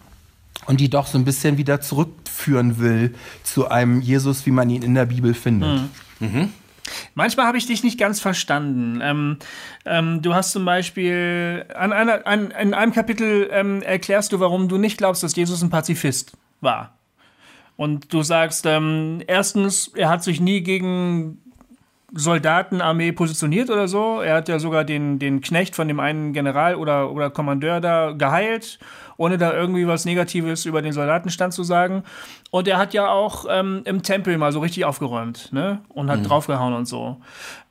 und die doch so ein bisschen wieder zurückführen will zu einem Jesus, wie man ihn in der Bibel findet. Mhm. Mhm. Manchmal habe ich dich nicht ganz verstanden. Ähm, ähm, du hast zum Beispiel an einer, an, in einem Kapitel ähm, erklärst du, warum du nicht glaubst, dass Jesus ein Pazifist war. Und du sagst, ähm, erstens, er hat sich nie gegen Soldatenarmee positioniert oder so. Er hat ja sogar den, den Knecht von dem einen General oder, oder Kommandeur da geheilt, ohne da irgendwie was Negatives über den Soldatenstand zu sagen. Und er hat ja auch ähm, im Tempel mal so richtig aufgeräumt, ne? Und hat mhm. draufgehauen und so.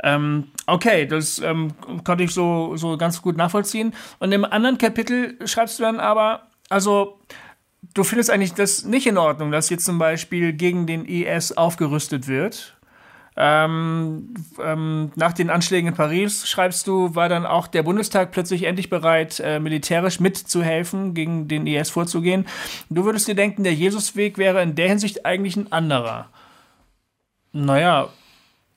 Ähm, okay, das ähm, konnte ich so, so ganz gut nachvollziehen. Und im anderen Kapitel schreibst du dann aber, also du findest eigentlich das nicht in Ordnung, dass jetzt zum Beispiel gegen den IS aufgerüstet wird ähm, ähm, nach den Anschlägen in Paris, schreibst du, war dann auch der Bundestag plötzlich endlich bereit, äh, militärisch mitzuhelfen, gegen den IS vorzugehen. Du würdest dir denken, der Jesusweg wäre in der Hinsicht eigentlich ein anderer. Naja,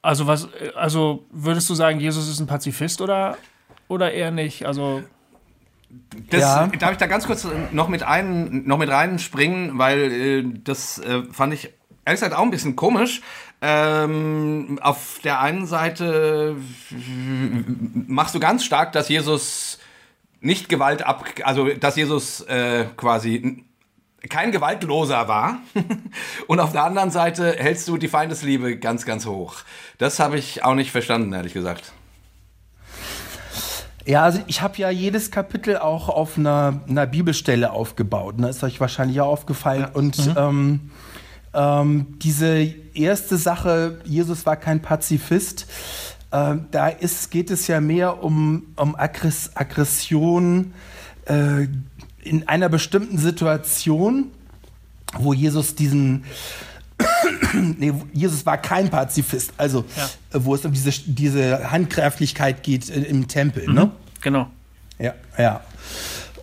also was, also würdest du sagen, Jesus ist ein Pazifist oder, oder eher nicht? Also. Das, ja. Darf ich da ganz kurz noch mit, ein, noch mit reinspringen, weil äh, das äh, fand ich ehrlich gesagt auch ein bisschen komisch. Ähm, auf der einen Seite machst du ganz stark, dass Jesus nicht Gewalt ab, also dass Jesus äh, quasi kein Gewaltloser war. Und auf der anderen Seite hältst du die Feindesliebe ganz, ganz hoch. Das habe ich auch nicht verstanden, ehrlich gesagt. Ja, also ich habe ja jedes Kapitel auch auf einer, einer Bibelstelle aufgebaut. Ne? Ist euch wahrscheinlich auch aufgefallen. Ja. Und mhm. ähm, ähm, diese erste Sache, Jesus war kein Pazifist, äh, da ist, geht es ja mehr um, um Aggress Aggression äh, in einer bestimmten Situation, wo Jesus diesen nee, Jesus war kein Pazifist, also ja. wo es um diese, diese Handgreiflichkeit geht im Tempel, mhm, ne? Genau. Ja, ja.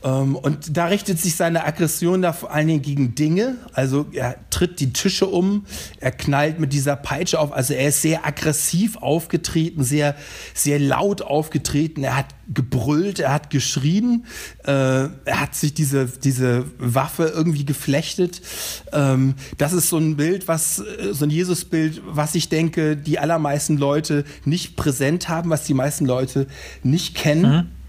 Ähm, und da richtet sich seine Aggression da vor allen Dingen gegen Dinge. Also er tritt die Tische um, er knallt mit dieser Peitsche auf. Also er ist sehr aggressiv aufgetreten, sehr, sehr laut aufgetreten. Er hat gebrüllt, er hat geschrien, äh, er hat sich diese, diese Waffe irgendwie geflechtet. Ähm, das ist so ein Bild, was, äh, so ein Jesusbild, was ich denke, die allermeisten Leute nicht präsent haben, was die meisten Leute nicht kennen. Mhm.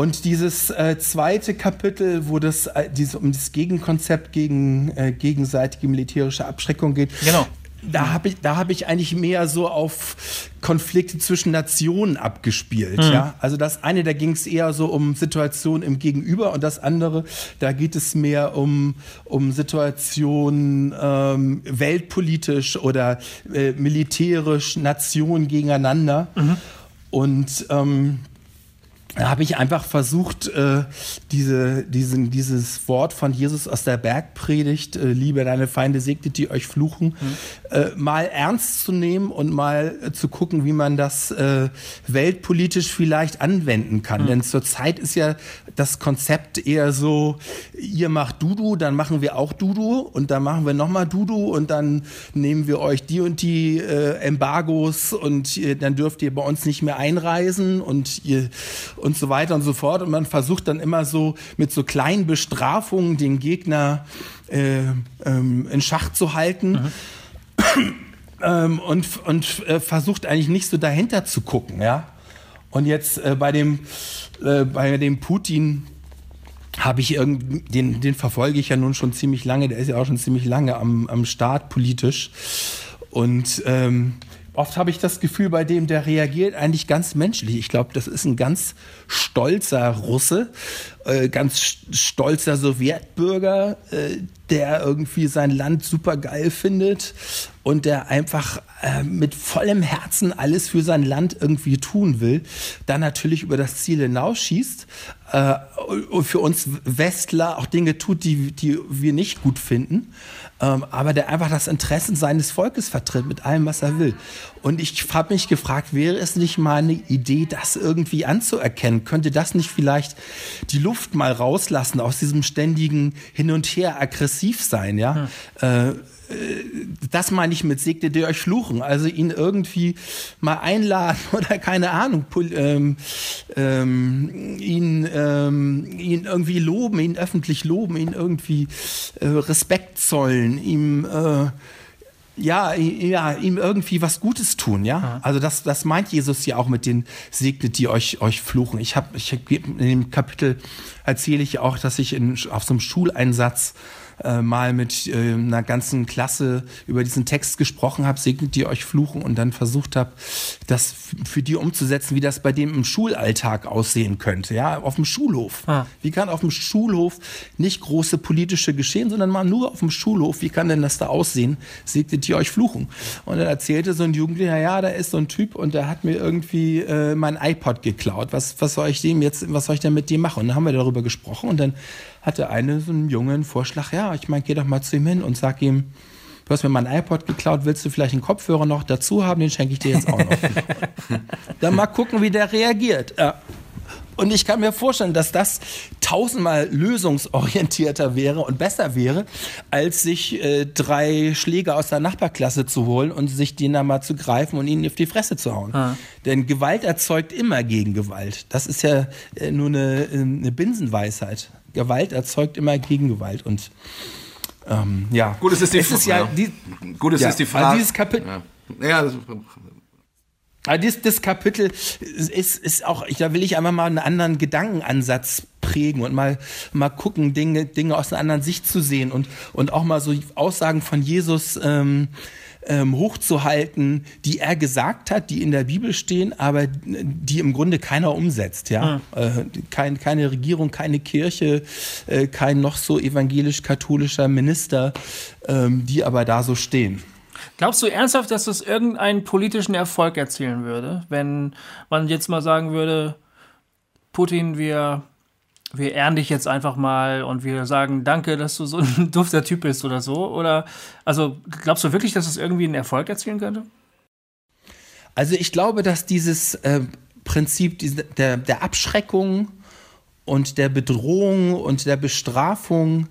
Und dieses äh, zweite Kapitel, wo das äh, diese, um das Gegenkonzept gegen äh, gegenseitige militärische Abschreckung geht, genau. Da habe ich, hab ich eigentlich mehr so auf Konflikte zwischen Nationen abgespielt. Mhm. Ja? Also das eine, da ging es eher so um Situationen im Gegenüber und das andere, da geht es mehr um, um Situationen ähm, weltpolitisch oder äh, militärisch, Nationen gegeneinander. Mhm. Und ähm, habe ich einfach versucht, äh, diese, diesen, dieses Wort von Jesus aus der Bergpredigt, äh, liebe deine Feinde, segnet die euch fluchen, mhm. äh, mal ernst zu nehmen und mal äh, zu gucken, wie man das äh, weltpolitisch vielleicht anwenden kann. Mhm. Denn zurzeit ist ja das Konzept eher so, ihr macht Dudu, dann machen wir auch Dudu und dann machen wir nochmal Dudu und dann nehmen wir euch die und die äh, Embargos und dann dürft ihr bei uns nicht mehr einreisen und ihr und so weiter und so fort. Und man versucht dann immer so mit so kleinen Bestrafungen den Gegner äh, ähm, in Schach zu halten. Mhm. ähm, und und äh, versucht eigentlich nicht so dahinter zu gucken, ja. Und jetzt äh, bei dem äh, bei dem Putin habe ich irgendwie, den, den verfolge ich ja nun schon ziemlich lange, der ist ja auch schon ziemlich lange am, am Start politisch. Und ähm, oft habe ich das Gefühl, bei dem, der reagiert eigentlich ganz menschlich. Ich glaube, das ist ein ganz stolzer Russe, äh, ganz stolzer Sowjetbürger, äh, der irgendwie sein Land super geil findet und der einfach äh, mit vollem Herzen alles für sein Land irgendwie tun will, dann natürlich über das Ziel hinausschießt äh, und für uns Westler auch Dinge tut, die, die wir nicht gut finden, ähm, aber der einfach das Interesse seines Volkes vertritt mit allem, was er will. Und ich habe mich gefragt, wäre es nicht mal eine Idee, das irgendwie anzuerkennen? Könnte das nicht vielleicht die Luft mal rauslassen aus diesem ständigen Hin und Her aggressiv sein, ja? Hm. Äh, das meine ich mit segnet ihr euch fluchen. Also ihn irgendwie mal einladen oder keine Ahnung, ähm, ähm, ihn, ähm, ihn irgendwie loben, ihn öffentlich loben, ihn irgendwie äh, Respekt zollen, ihm äh, ja, ja, ihm irgendwie was Gutes tun, ja. Also das, das meint Jesus ja auch mit den segnet, die euch, euch fluchen. Ich habe, ich in dem Kapitel erzähle ich auch, dass ich in, auf so einem Schuleinsatz äh, mal mit äh, einer ganzen Klasse über diesen Text gesprochen habe, segnet die euch fluchen und dann versucht habe, das für die umzusetzen, wie das bei dem im Schulalltag aussehen könnte, ja, auf dem Schulhof. Ah. Wie kann auf dem Schulhof nicht große politische geschehen, sondern mal nur auf dem Schulhof, wie kann denn das da aussehen? Segnet die euch fluchen? Und dann erzählte so ein Jugendlicher, ja, da ist so ein Typ und der hat mir irgendwie äh, mein iPod geklaut. Was, was soll ich dem jetzt, was soll ich denn mit dem machen? Und dann haben wir darüber gesprochen und dann hatte eine so einen jungen Vorschlag, ja, ich meine, geh doch mal zu ihm hin und sag ihm, du hast mir mein iPod geklaut, willst du vielleicht einen Kopfhörer noch dazu haben, den schenke ich dir jetzt auch noch. Dann mal gucken, wie der reagiert. Und ich kann mir vorstellen, dass das tausendmal lösungsorientierter wäre und besser wäre, als sich äh, drei Schläger aus der Nachbarklasse zu holen und sich den dann mal zu greifen und ihnen auf die Fresse zu hauen. Ah. Denn Gewalt erzeugt immer Gegengewalt. Das ist ja äh, nur eine, äh, eine Binsenweisheit. Gewalt erzeugt immer Gegengewalt und ähm, ja. Gut, es ist die, es ist ja, die, gut, es ja, ist die Frage. Also dieses Kapitel. Ja. ja das, also das, das Kapitel ist, ist auch, da will ich einfach mal einen anderen Gedankenansatz prägen und mal, mal gucken, Dinge, Dinge aus einer anderen Sicht zu sehen und, und auch mal so Aussagen von Jesus ähm, ähm, hochzuhalten, die er gesagt hat, die in der Bibel stehen, aber die im Grunde keiner umsetzt. Ja? Mhm. Äh, kein, keine Regierung, keine Kirche, äh, kein noch so evangelisch-katholischer Minister, ähm, die aber da so stehen. Glaubst du ernsthaft, dass das irgendeinen politischen Erfolg erzielen würde, wenn man jetzt mal sagen würde, Putin, wir wir ehren dich jetzt einfach mal und wir sagen danke, dass du so ein dufter Typ bist oder so? Oder also glaubst du wirklich, dass es irgendwie einen Erfolg erzielen könnte? Also ich glaube, dass dieses äh, Prinzip diese, der, der Abschreckung und der Bedrohung und der Bestrafung,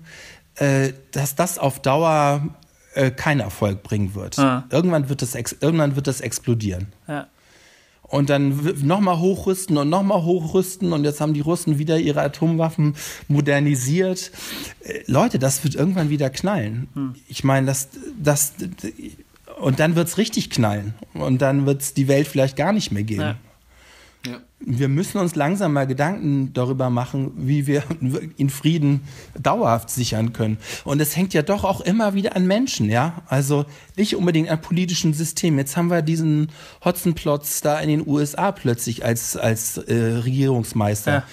äh, dass das auf Dauer äh, keinen Erfolg bringen wird. Ah. Irgendwann, wird das irgendwann wird das explodieren. Ja und dann nochmal hochrüsten und nochmal hochrüsten und jetzt haben die Russen wieder ihre Atomwaffen modernisiert. Äh, Leute, das wird irgendwann wieder knallen. Hm. Ich meine, das, das, und dann wird es richtig knallen und dann wird es die Welt vielleicht gar nicht mehr geben. Ja. Ja. Wir müssen uns langsam mal Gedanken darüber machen, wie wir in Frieden dauerhaft sichern können. Und es hängt ja doch auch immer wieder an Menschen, ja. Also nicht unbedingt an politischen Systemen. Jetzt haben wir diesen Hotzenplotz da in den USA plötzlich als, als äh, Regierungsmeister.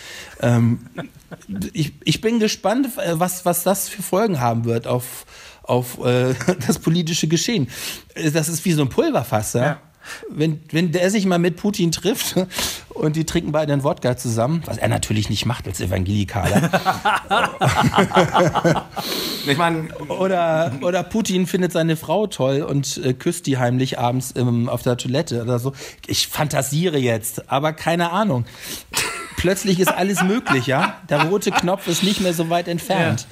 Ja. Ähm, ich, ich bin gespannt, äh, was, was das für Folgen haben wird auf, auf äh, das politische Geschehen. Das ist wie so ein Pulverfass, ja. ja wenn, wenn der sich mal mit Putin trifft und die trinken beide einen Wodka zusammen, was er natürlich nicht macht als Evangelikaler. ich meine, oder, oder Putin findet seine Frau toll und äh, küsst die heimlich abends ähm, auf der Toilette oder so. Ich fantasiere jetzt, aber keine Ahnung plötzlich ist alles möglich, ja? Der rote Knopf ist nicht mehr so weit entfernt.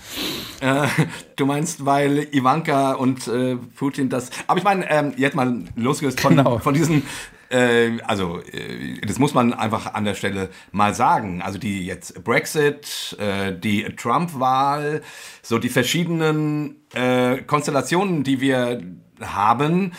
Ja. Äh, du meinst, weil Ivanka und äh, Putin das. Aber ich meine, ähm, jetzt mal losgelöst von, genau. von diesen äh, also äh, das muss man einfach an der Stelle mal sagen. Also die jetzt Brexit, äh, die Trump-Wahl, so die verschiedenen Konstellationen, die wir haben,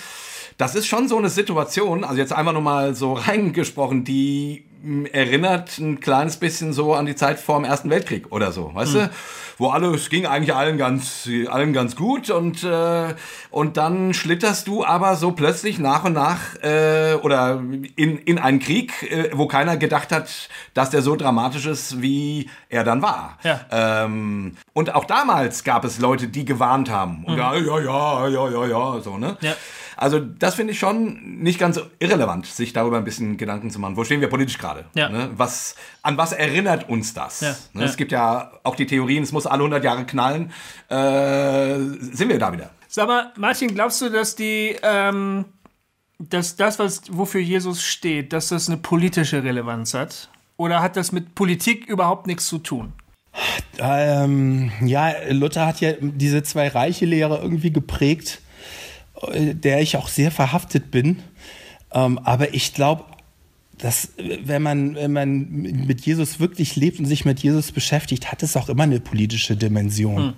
das ist schon so eine Situation, also jetzt einfach nur mal so reingesprochen, die erinnert ein kleines bisschen so an die Zeit vor dem Ersten Weltkrieg oder so, weißt mhm. du? Wo alle, es ging eigentlich allen ganz, allen ganz gut und, äh, und dann schlitterst du aber so plötzlich nach und nach äh, oder in, in einen Krieg, äh, wo keiner gedacht hat, dass der so dramatisch ist, wie er dann war. Ja. Ähm, und auch damals gab es Leute, die gewarnt haben. Und mhm. ja, ja, ja, ja, ja, ja, so, ne? Ja. Also das finde ich schon nicht ganz irrelevant, sich darüber ein bisschen Gedanken zu machen. Wo stehen wir politisch gerade? Ja. Ne? Was, an was erinnert uns das? Ja. Ne? Ja. Es gibt ja auch die Theorien, es muss alle 100 Jahre knallen. Äh, sind wir da wieder? Sag mal, Martin, glaubst du, dass die... Ähm dass das, was, wofür Jesus steht, dass das eine politische Relevanz hat? Oder hat das mit Politik überhaupt nichts zu tun? Ähm, ja, Luther hat ja diese zwei reiche Lehre irgendwie geprägt der ich auch sehr verhaftet bin. Ähm, aber ich glaube, dass wenn man, wenn man mit Jesus wirklich lebt und sich mit Jesus beschäftigt, hat es auch immer eine politische Dimension. Hm.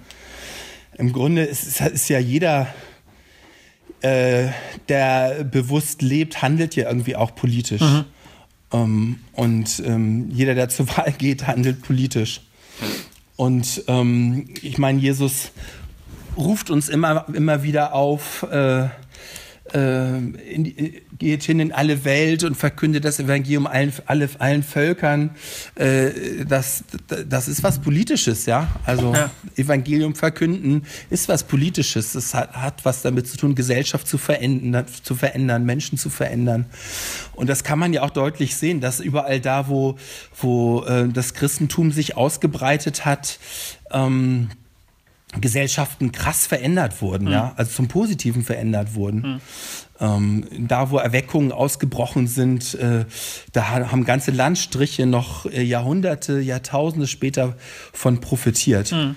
Im Grunde ist, ist ja jeder, äh, der bewusst lebt, handelt ja irgendwie auch politisch. Mhm. Ähm, und ähm, jeder, der zur Wahl geht, handelt politisch. Und ähm, ich meine, Jesus ruft uns immer, immer wieder auf, äh, äh, in, geht hin in alle Welt und verkündet das Evangelium allen, alle, allen Völkern. Äh, das, das ist was Politisches, ja. Also ja. Evangelium verkünden ist was Politisches. Das hat, hat was damit zu tun, Gesellschaft zu verändern, zu verändern, Menschen zu verändern. Und das kann man ja auch deutlich sehen, dass überall da, wo, wo äh, das Christentum sich ausgebreitet hat, ähm, Gesellschaften krass verändert wurden, mhm. ja, also zum Positiven verändert wurden. Mhm. Ähm, da, wo Erweckungen ausgebrochen sind, äh, da haben ganze Landstriche noch äh, Jahrhunderte, Jahrtausende später von profitiert. Mhm.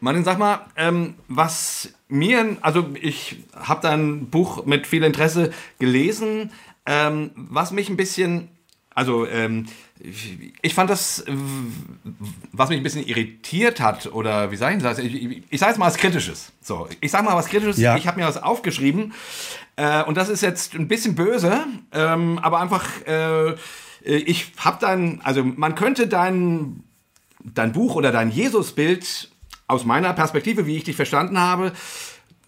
Martin, sag mal, ähm, was mir, also ich habe dein Buch mit viel Interesse gelesen, ähm, was mich ein bisschen, also ähm, ich fand das, was mich ein bisschen irritiert hat, oder wie sage ich das? Ich, ich sage jetzt mal was Kritisches. So, ich sage mal was Kritisches. Ja. Ich habe mir was aufgeschrieben. Äh, und das ist jetzt ein bisschen böse, ähm, aber einfach, äh, ich habe dann, also man könnte dein, dein Buch oder dein Jesusbild aus meiner Perspektive, wie ich dich verstanden habe,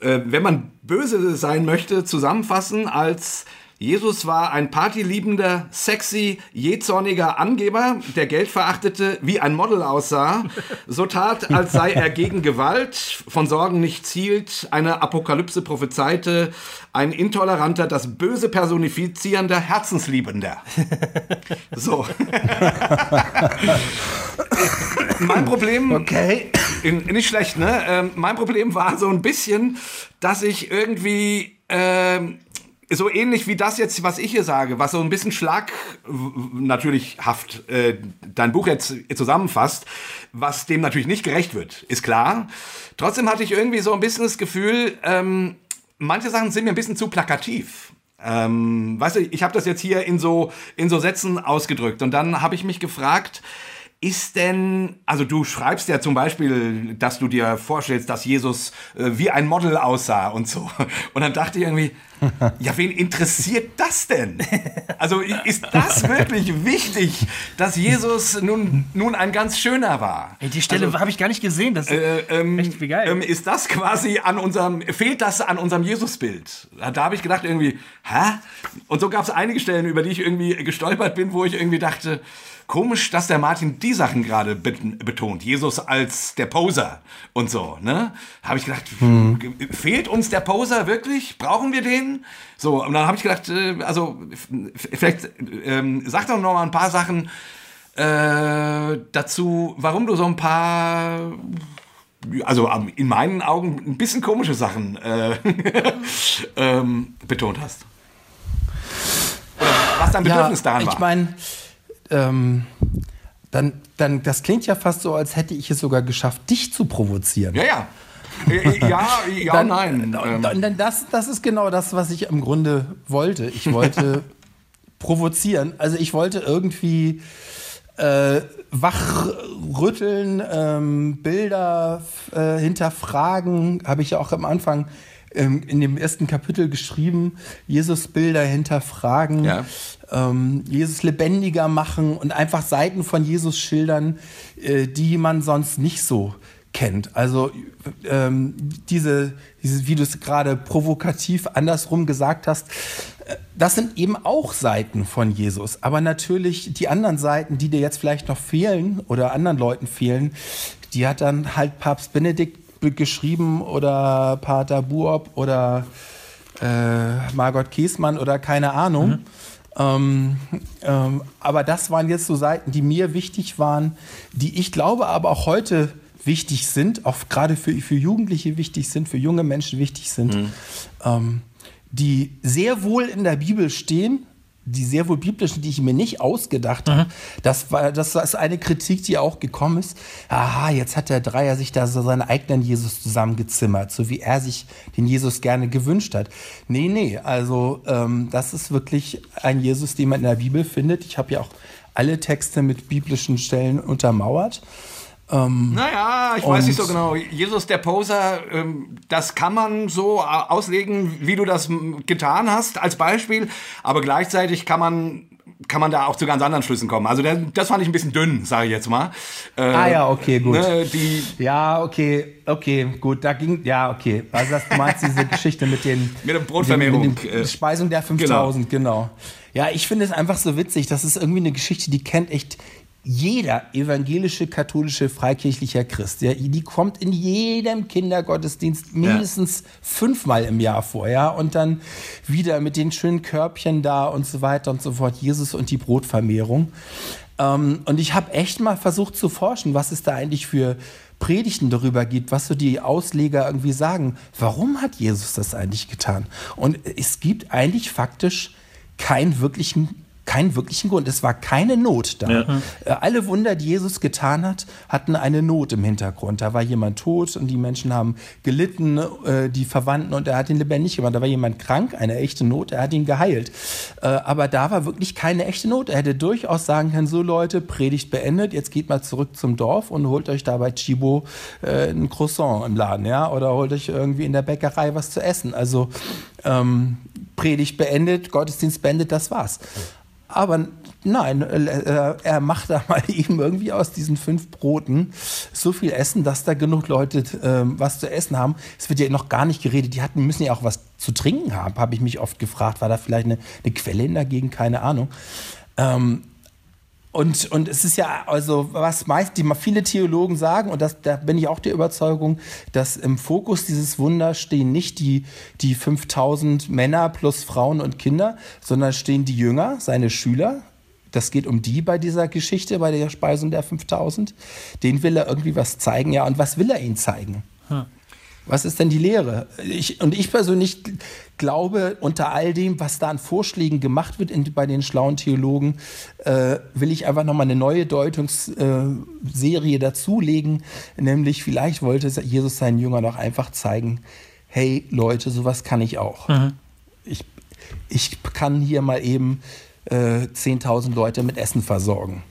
äh, wenn man böse sein möchte, zusammenfassen als Jesus war ein partyliebender, sexy, jähzorniger Angeber, der Geld verachtete, wie ein Model aussah, so tat, als sei er gegen Gewalt, von Sorgen nicht zielt, eine Apokalypse prophezeite, ein intoleranter, das Böse personifizierender, Herzensliebender. So. mein Problem, okay, nicht schlecht, ne? Ähm, mein Problem war so ein bisschen, dass ich irgendwie ähm, so ähnlich wie das jetzt, was ich hier sage, was so ein bisschen schlag natürlich haft äh, dein Buch jetzt zusammenfasst, was dem natürlich nicht gerecht wird, ist klar. Trotzdem hatte ich irgendwie so ein bisschen das Gefühl, ähm, manche Sachen sind mir ein bisschen zu plakativ. Ähm, weißt du, ich habe das jetzt hier in so in so Sätzen ausgedrückt und dann habe ich mich gefragt, ist denn, also du schreibst ja zum Beispiel, dass du dir vorstellst, dass Jesus äh, wie ein Model aussah und so. Und dann dachte ich irgendwie, ja, wen interessiert das denn? Also ist das wirklich wichtig, dass Jesus nun, nun ein ganz schöner war? Ey, die Stelle also, habe ich gar nicht gesehen. Das ist äh, ähm, echt wie geil. Ähm, ist das quasi an unserem, fehlt das an unserem Jesusbild? Da habe ich gedacht irgendwie, hä? Und so gab es einige Stellen, über die ich irgendwie gestolpert bin, wo ich irgendwie dachte, Komisch, dass der Martin die Sachen gerade betont. Jesus als der Poser und so, ne? Habe ich gedacht, hm. fehlt uns der Poser wirklich? Brauchen wir den? So, und dann habe ich gedacht, äh, also vielleicht ähm, sag doch noch mal ein paar Sachen äh, dazu, warum du so ein paar also in meinen Augen ein bisschen komische Sachen äh, ähm, betont hast. Oder was dein Bedürfnis ja, daran war. Ich meine, ähm, dann, dann, das klingt ja fast so, als hätte ich es sogar geschafft, dich zu provozieren. Ja, ja. Ja, ja, dann, nein. Dann, dann, das, das ist genau das, was ich im Grunde wollte. Ich wollte provozieren. Also ich wollte irgendwie äh, wachrütteln, ähm, Bilder äh, hinterfragen, habe ich ja auch am Anfang ähm, in dem ersten Kapitel geschrieben, Jesus-Bilder hinterfragen, Ja. ähm, Jesus lebendiger machen und einfach Seiten von Jesus schildern, äh, die man sonst nicht so kennt. Also ähm, diese, diese, wie du es gerade provokativ andersrum gesagt hast, äh, das sind eben auch Seiten von Jesus. Aber natürlich die anderen Seiten, die dir jetzt vielleicht noch fehlen oder anderen Leuten fehlen, die hat dann halt Papst Benedikt be- geschrieben oder Pater Buob oder äh, Margot Kiesmann oder keine Ahnung. Ähm, ähm, aber das waren jetzt so Seiten, die mir wichtig waren, die ich glaube aber auch heute wichtig sind, auch gerade für, für Jugendliche wichtig sind, für junge Menschen wichtig sind, ähm, die sehr wohl in der Bibel stehen, die sehr wohl biblischen, die ich mir nicht ausgedacht habe. Das war, das ist eine Kritik, die auch gekommen ist. Aha, jetzt hat der Dreier sich da so seinen eigenen Jesus zusammengezimmert, so wie er sich den Jesus gerne gewünscht hat. Nee, nee, also ähm, das ist wirklich ein Jesus, den man in der Bibel findet. Ich habe ja auch alle Texte mit biblischen Stellen untermauert. Naja, ich weiß nicht so genau. Jesus der Poser, ähm, das kann man so äh, auslegen, wie du das getan hast, als Beispiel. Aber gleichzeitig kann man, kann man da auch zu ganz anderen Schlüssen kommen. Also das, fand ich ein bisschen dünn, sage ich jetzt mal. Äh, Ah ja, okay, gut. Ne, die, Ja, okay, okay, gut, da ging, ja, okay. Also das, du meinst diese Geschichte mit den... Mit der Brotvermehrung, Mit den äh, Speisung der 5000, genau. Ja, ich finde es einfach so witzig, das ist irgendwie eine Geschichte, die kennt echt jeder evangelische, katholische, freikirchlicher Christ. Ja, die kommt in jedem Kindergottesdienst mindestens fünfmal im Jahr vor, ja, und dann wieder mit den schönen Körbchen da und so weiter und so fort, Jesus und die Brotvermehrung. Ähm, und ich habe echt mal versucht zu forschen, was es da eigentlich für Predigten darüber gibt, was so die Ausleger irgendwie sagen. Warum hat Jesus das eigentlich getan? Und es gibt eigentlich faktisch keinen wirklichen keinen wirklichen Grund. Es war keine Not da. Äh, Alle Wunder, die Jesus getan hat, hatten eine Not im Hintergrund. Da war jemand tot und die Menschen haben gelitten, äh, die Verwandten, und er hat ihn lebendig gemacht. Da war jemand krank, eine echte Not, er hat ihn geheilt. Äh, Aber da war wirklich keine echte Not. Er hätte durchaus sagen können, so Leute, Predigt beendet, jetzt geht mal zurück zum Dorf und holt euch da bei Chibo ein Croissant im Laden, ja, oder holt euch irgendwie in der Bäckerei was zu essen. Also ähm, Predigt beendet, Gottesdienst beendet, das war's. Aber nein, äh, er macht da mal eben irgendwie aus diesen fünf Broten so viel Essen, dass da genug Leute ähm, was zu essen haben. Es wird ja noch gar nicht geredet. Die hatten, müssen ja auch was zu trinken haben, habe ich mich oft gefragt. War da vielleicht eine, eine Quelle in der Gegend? Keine Ahnung. Ähm, und, und es ist ja, also was meist die viele Theologen sagen, und das, da bin ich auch der Überzeugung, dass im Fokus dieses Wunders stehen nicht die, die 5000 Männer plus Frauen und Kinder, sondern stehen die Jünger, seine Schüler. Das geht um die bei dieser Geschichte, bei der Speisung der 5000. Den will er irgendwie was zeigen. Ja, und was will er ihnen zeigen? Was ist denn die Lehre? Ich, und ich persönlich glaube, unter all dem, was da an Vorschlägen gemacht wird in, bei den schlauen Theologen, äh, will ich einfach nochmal eine neue Deutungsserie äh, dazulegen. Nämlich, vielleicht wollte Jesus seinen Jüngern doch einfach zeigen, hey Leute, sowas kann ich auch. Ich, ich kann hier mal eben äh, 10.000 Leute mit Essen versorgen.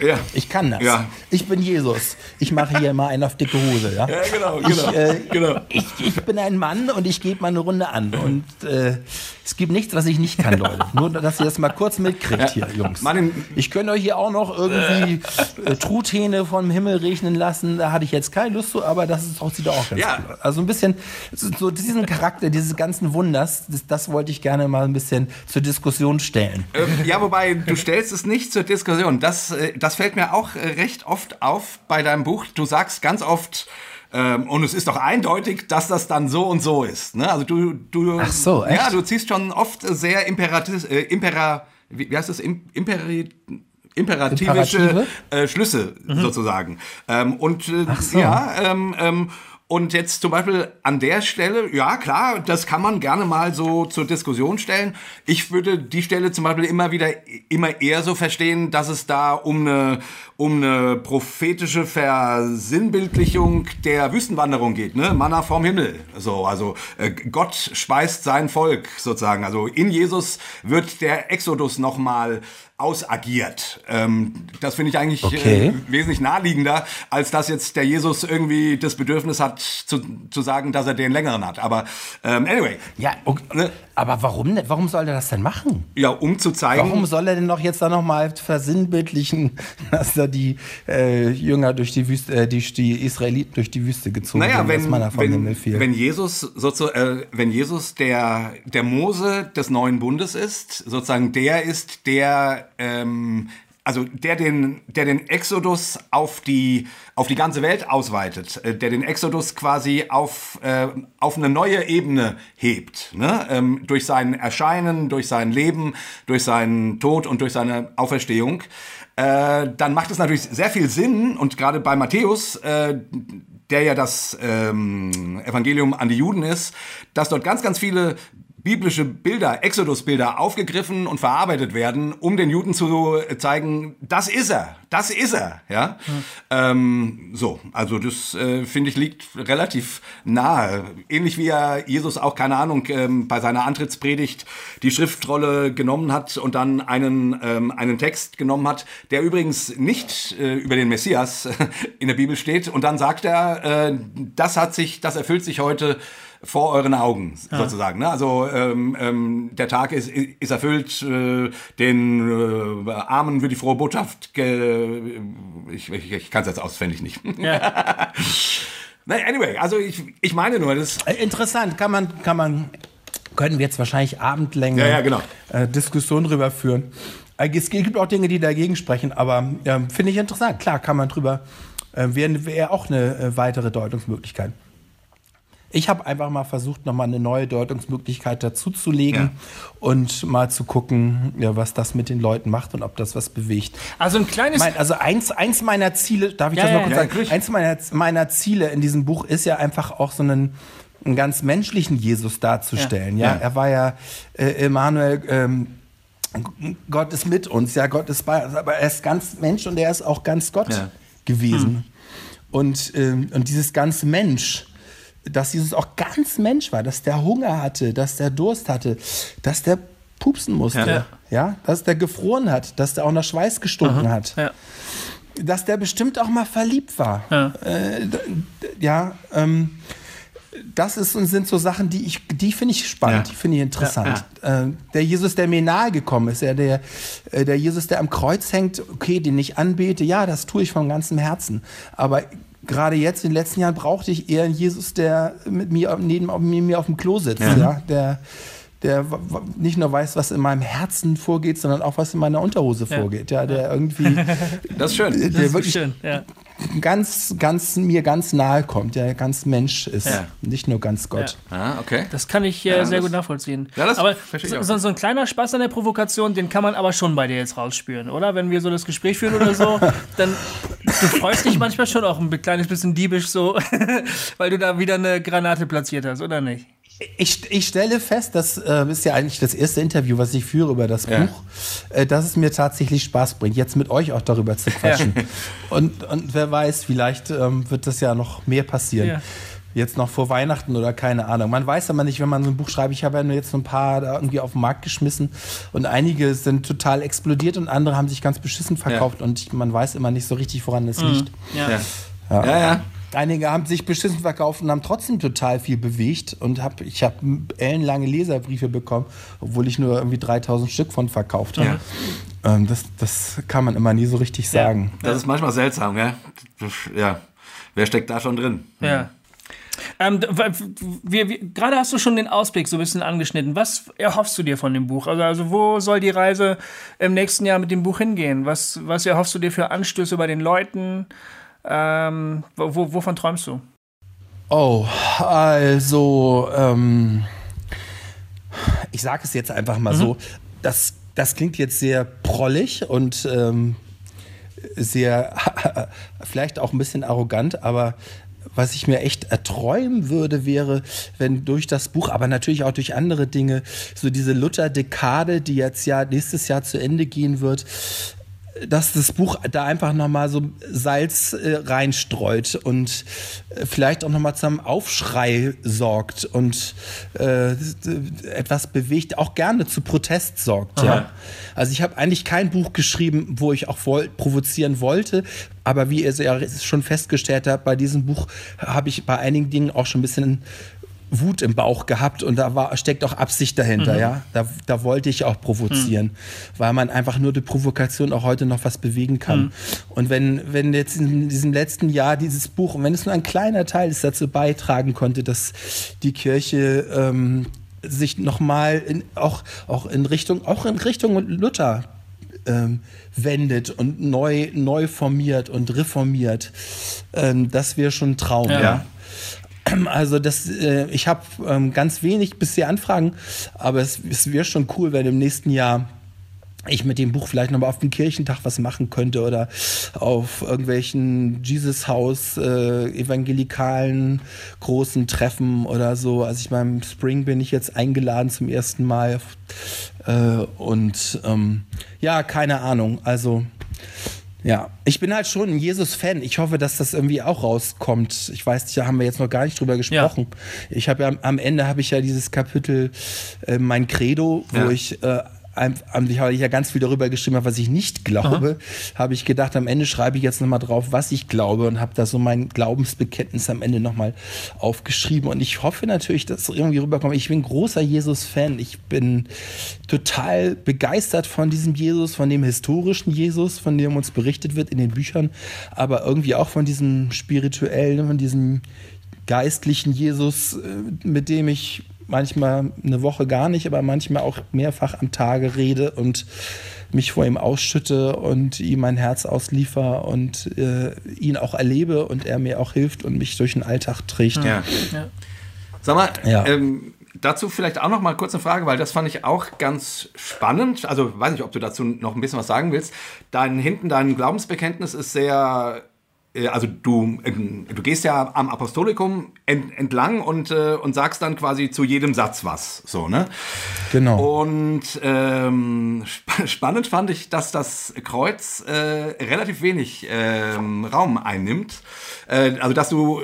Ja. Ich kann das. Ja. Ich bin Jesus. Ich mache hier mal einen auf dicke Hose. Ja, Ja, genau, ich, genau, äh, genau. Ich, ich bin ein Mann und ich gebe mal eine Runde an. Und äh, es gibt nichts, was ich nicht kann, Leute. Nur, dass ihr das mal kurz mitkriegt hier, Jungs. Mann, ich könnte euch hier auch noch irgendwie äh, Truthähne vom Himmel regnen lassen. Da hatte ich jetzt keine Lust zu, aber das ist auch, sieht auch ganz Ja. gut aus. Also ein bisschen, so, so diesen Charakter, dieses ganzen Wunders, das, das wollte ich gerne mal ein bisschen zur Diskussion stellen. Ähm, ja, wobei du stellst es nicht zur Diskussion. Das, äh, das fällt mir auch äh, recht oft auf bei deinem Buch. Du sagst ganz oft, ähm, und es ist doch eindeutig, dass das dann so und so ist. Ne? Also du, du, Ach so, echt? ja, du ziehst schon oft sehr imperativ, äh, impera, wie, wie heißt Im, imperi, imperativische Imperative? äh, Schlüsse sozusagen. Ähm, und äh, so. ja, ähm, ähm, und jetzt zum Beispiel an der Stelle, ja klar, das kann man gerne mal so zur Diskussion stellen. Ich würde die Stelle zum Beispiel immer wieder, immer eher so verstehen, dass es da um eine, um eine prophetische Versinnbildlichung der Wüstenwanderung geht, ne? Manna vom Himmel. So, also äh, Gott speist sein Volk sozusagen. Also in Jesus wird der Exodus nochmal ausagiert. Ähm, das finde ich eigentlich Okay. äh, wesentlich naheliegender, als dass jetzt der Jesus irgendwie das Bedürfnis hat, zu, zu sagen, dass er den längeren hat. Aber ähm, anyway. Ja, okay. Ne? aber warum, denn- warum soll er das denn machen? Ja, um zu zeigen. Warum soll er denn doch jetzt da nochmal versinnbildlichen, dass da die äh, Jünger durch die Wüste, äh, die, die Israeliten durch die Wüste gezogen Naja, sind, wenn, vom Himmel wenn, wenn Jesus sozu, äh, wenn Jesus der der Mose des neuen Bundes ist, sozusagen der ist der ähm, also der den der den Exodus auf die auf die ganze Welt ausweitet, äh, der den Exodus quasi auf äh, auf eine neue Ebene hebt, ne? ähm, durch sein Erscheinen, durch sein Leben, durch seinen Tod und durch seine Auferstehung. Äh, dann macht es natürlich sehr viel Sinn und gerade bei Matthäus äh, der ja das ähm, Evangelium an die Juden ist, dass dort ganz, ganz viele biblische Bilder, Exodus-Bilder aufgegriffen und verarbeitet werden, um den Juden zu zeigen, das ist er, das ist er, ja. Ähm, so, also das äh, finde ich liegt relativ nahe. Ähnlich wie er Jesus auch keine Ahnung ähm, bei seiner Antrittspredigt die Schriftrolle genommen hat und dann einen ähm, einen Text genommen hat, der übrigens nicht äh, über den Messias in der Bibel steht. Und dann sagt er, äh, das hat sich, das erfüllt sich heute vor euren Augen sozusagen. Ne? Also ähm, ähm, der Tag ist, ist erfüllt, äh, den äh, Armen wird die frohe Botschaft. Ge ich ich, ich kann es jetzt auswendig nicht. Ja. Anyway, also ich, ich meine nur, das Äh, Interessant, kann man, kann man, können wir jetzt wahrscheinlich abendlänge Ja, ja, genau. äh, Diskussion drüber führen. Äh, Es gibt auch Dinge, die dagegen sprechen, aber ähm, finde ich interessant. Klar, kann man drüber, äh, wäre wär auch eine äh, weitere Deutungsmöglichkeit. Ich habe einfach mal versucht, nochmal eine neue Deutungsmöglichkeit dazuzulegen Ja. und mal zu gucken, ja, was das mit den Leuten macht und ob das was bewegt. Also ein kleines. Mein, also eins, eins meiner Ziele, darf ich Ja, das noch kurz sagen? natürlich. Eins meiner, meiner Ziele in diesem Buch ist ja einfach auch so einen, einen ganz menschlichen Jesus darzustellen. Ja, Ja. er war ja äh, Emanuel. Ähm, Gott ist mit uns, ja, Gott ist bei uns, aber er ist ganz Mensch und er ist auch ganz Gott Ja. gewesen. Und, ähm, und dieses ganze Mensch, dass Jesus auch ganz Mensch war, dass der Hunger hatte, dass der Durst hatte, dass der pupsen musste, Ja. ja, dass der gefroren hat, dass der auch nach Schweiß gestunken hat ja. dass der bestimmt auch mal verliebt war. Ja. Äh, ja, ähm, das ist und sind so Sachen, die ich, die finde ich spannend, Ja. die finde ich interessant. Äh, der Jesus, der mir nahe gekommen ist, ja, der, äh, der Jesus, der am Kreuz hängt, okay, den ich anbete, ja, das tue ich von ganzem Herzen. Aber gerade jetzt in den letzten Jahren brauchte ich eher einen Jesus, der mit mir neben mir auf dem Klo sitzt, ja, der der nicht nur weiß, was in meinem Herzen vorgeht, sondern auch was in meiner Unterhose Ja. vorgeht. Ja, der irgendwie das ist schön. Das der ist wirklich schön. Ja. ganz, ganz mir ganz nahe kommt, der ganz Mensch ist, Ja. nicht nur ganz Gott. Ah, okay. Das kann ich äh, Ja, sehr das- gut nachvollziehen. Ja, das aber verstehe ich so, so, so ein kleiner Spaß an der Provokation, den kann man aber schon bei dir jetzt rausspüren, oder? Wenn wir so das Gespräch führen oder so, dann du freust dich manchmal schon auch ein kleines bisschen diebisch so, weil du da wieder eine Granate platziert hast, oder nicht? Ich, ich stelle fest, das äh, ist ja eigentlich das erste Interview, was ich führe über das Ja. Buch, äh, dass es mir tatsächlich Spaß bringt, jetzt mit euch auch darüber zu quatschen. Und, und wer weiß, vielleicht ähm, wird das ja noch mehr passieren. Ja. Jetzt noch vor Weihnachten oder keine Ahnung. Man weiß aber nicht, wenn man so ein Buch schreibt. Ich habe ja nur jetzt so ein paar da irgendwie auf den Markt geschmissen und einige sind total explodiert und andere haben sich ganz beschissen verkauft und ich, man weiß immer nicht so richtig, woran es liegt. Ja. Ja. Ja, ja. Einige haben sich beschissen verkauft und haben trotzdem total viel bewegt und hab, ich habe ellenlange Leserbriefe bekommen, obwohl ich nur irgendwie 3000 Stück von verkauft habe. Ähm, das, das kann man immer nie so richtig sagen. Das ist manchmal seltsam, ja. Ja. Wer steckt da schon drin? Ja. Ähm, wir, wir, gerade hast du schon den Ausblick so ein bisschen angeschnitten. Was erhoffst du dir von dem Buch? Also, also wo soll die Reise im nächsten Jahr mit dem Buch hingehen? Was, was erhoffst du dir für Anstöße bei den Leuten? Ähm, wo, wo- wovon träumst du? Oh, also, ähm, ich sage es jetzt einfach mal so. Das, das klingt jetzt sehr prollig und ähm, sehr, vielleicht auch ein bisschen arrogant, aber was ich mir echt erträumen würde, wäre, wenn durch das Buch, aber natürlich auch durch andere Dinge, so diese Luther-Dekade, die jetzt ja nächstes Jahr zu Ende gehen wird, dass das Buch da einfach nochmal so Salz äh, reinstreut und äh, vielleicht auch nochmal zum Aufschrei sorgt und äh, etwas bewegt, auch gerne zu Protest sorgt. Ja. Also ich habe eigentlich kein Buch geschrieben, wo ich auch woll provozieren wollte, aber wie ihr ja schon festgestellt habt, bei diesem Buch habe ich bei einigen Dingen auch schon ein bisschen Wut im Bauch gehabt und da war, steckt auch Absicht dahinter, mhm. ja. Da, da wollte ich auch provozieren, mhm. weil man einfach nur die Provokation auch heute noch was bewegen kann. Mhm. Und wenn, wenn jetzt in diesem letzten Jahr dieses Buch, und wenn es nur ein kleiner Teil ist, dazu beitragen konnte, dass die Kirche ähm, sich nochmal auch, auch in Richtung, auch in Richtung Luther ähm, wendet und neu, neu formiert und reformiert, ähm, das wäre schon ein Traum, ja. ja. Also das, äh, ich habe ähm, ganz wenig bisher Anfragen, aber es, es wäre schon cool, wenn im nächsten Jahr ich mit dem Buch vielleicht nochmal auf dem Kirchentag was machen könnte oder auf irgendwelchen Jesus Haus äh, evangelikalen großen Treffen oder so. Also ich beim Spring bin ich jetzt eingeladen zum ersten Mal äh, und ähm, ja, keine Ahnung. Also ja, ich bin halt schon ein Jesus-Fan. Ich hoffe, dass das irgendwie auch rauskommt. Ich weiß, da haben wir jetzt noch gar nicht drüber gesprochen. Ja. Ich habe ja am Ende habe ich ja dieses Kapitel äh, mein Credo, wo ja. ich äh, ich habe ja ganz viel darüber geschrieben, was ich nicht glaube, habe ich gedacht, am Ende schreibe ich jetzt nochmal drauf, was ich glaube und habe da so mein Glaubensbekenntnis am Ende nochmal aufgeschrieben. Und ich hoffe natürlich, dass es irgendwie rüberkommt. Ich bin großer Jesus-Fan. Ich bin total begeistert von diesem Jesus, von dem historischen Jesus, von dem uns berichtet wird in den Büchern, aber irgendwie auch von diesem spirituellen, von diesem geistlichen Jesus, äh, mit dem ich manchmal eine Woche gar nicht, aber manchmal auch mehrfach am Tage rede und mich vor ihm ausschütte und ihm mein Herz ausliefer und äh, ihn auch erlebe und er mir auch hilft und mich durch den Alltag trägt. Ja. ja. Sag mal, ja. ähm, dazu vielleicht auch noch mal kurz eine Frage, weil das fand ich auch ganz spannend. Also weiß nicht, ob du dazu noch ein bisschen was sagen willst. Dein hinten dein Glaubensbekenntnis ist sehr also du, äh, du gehst ja am Apostolikum entlang und, äh, und sagst dann quasi zu jedem Satz was. So, ne? Genau. Und ähm, spannend fand ich, dass das Kreuz äh, relativ wenig ähm, Raum einnimmt. Äh, also dass du,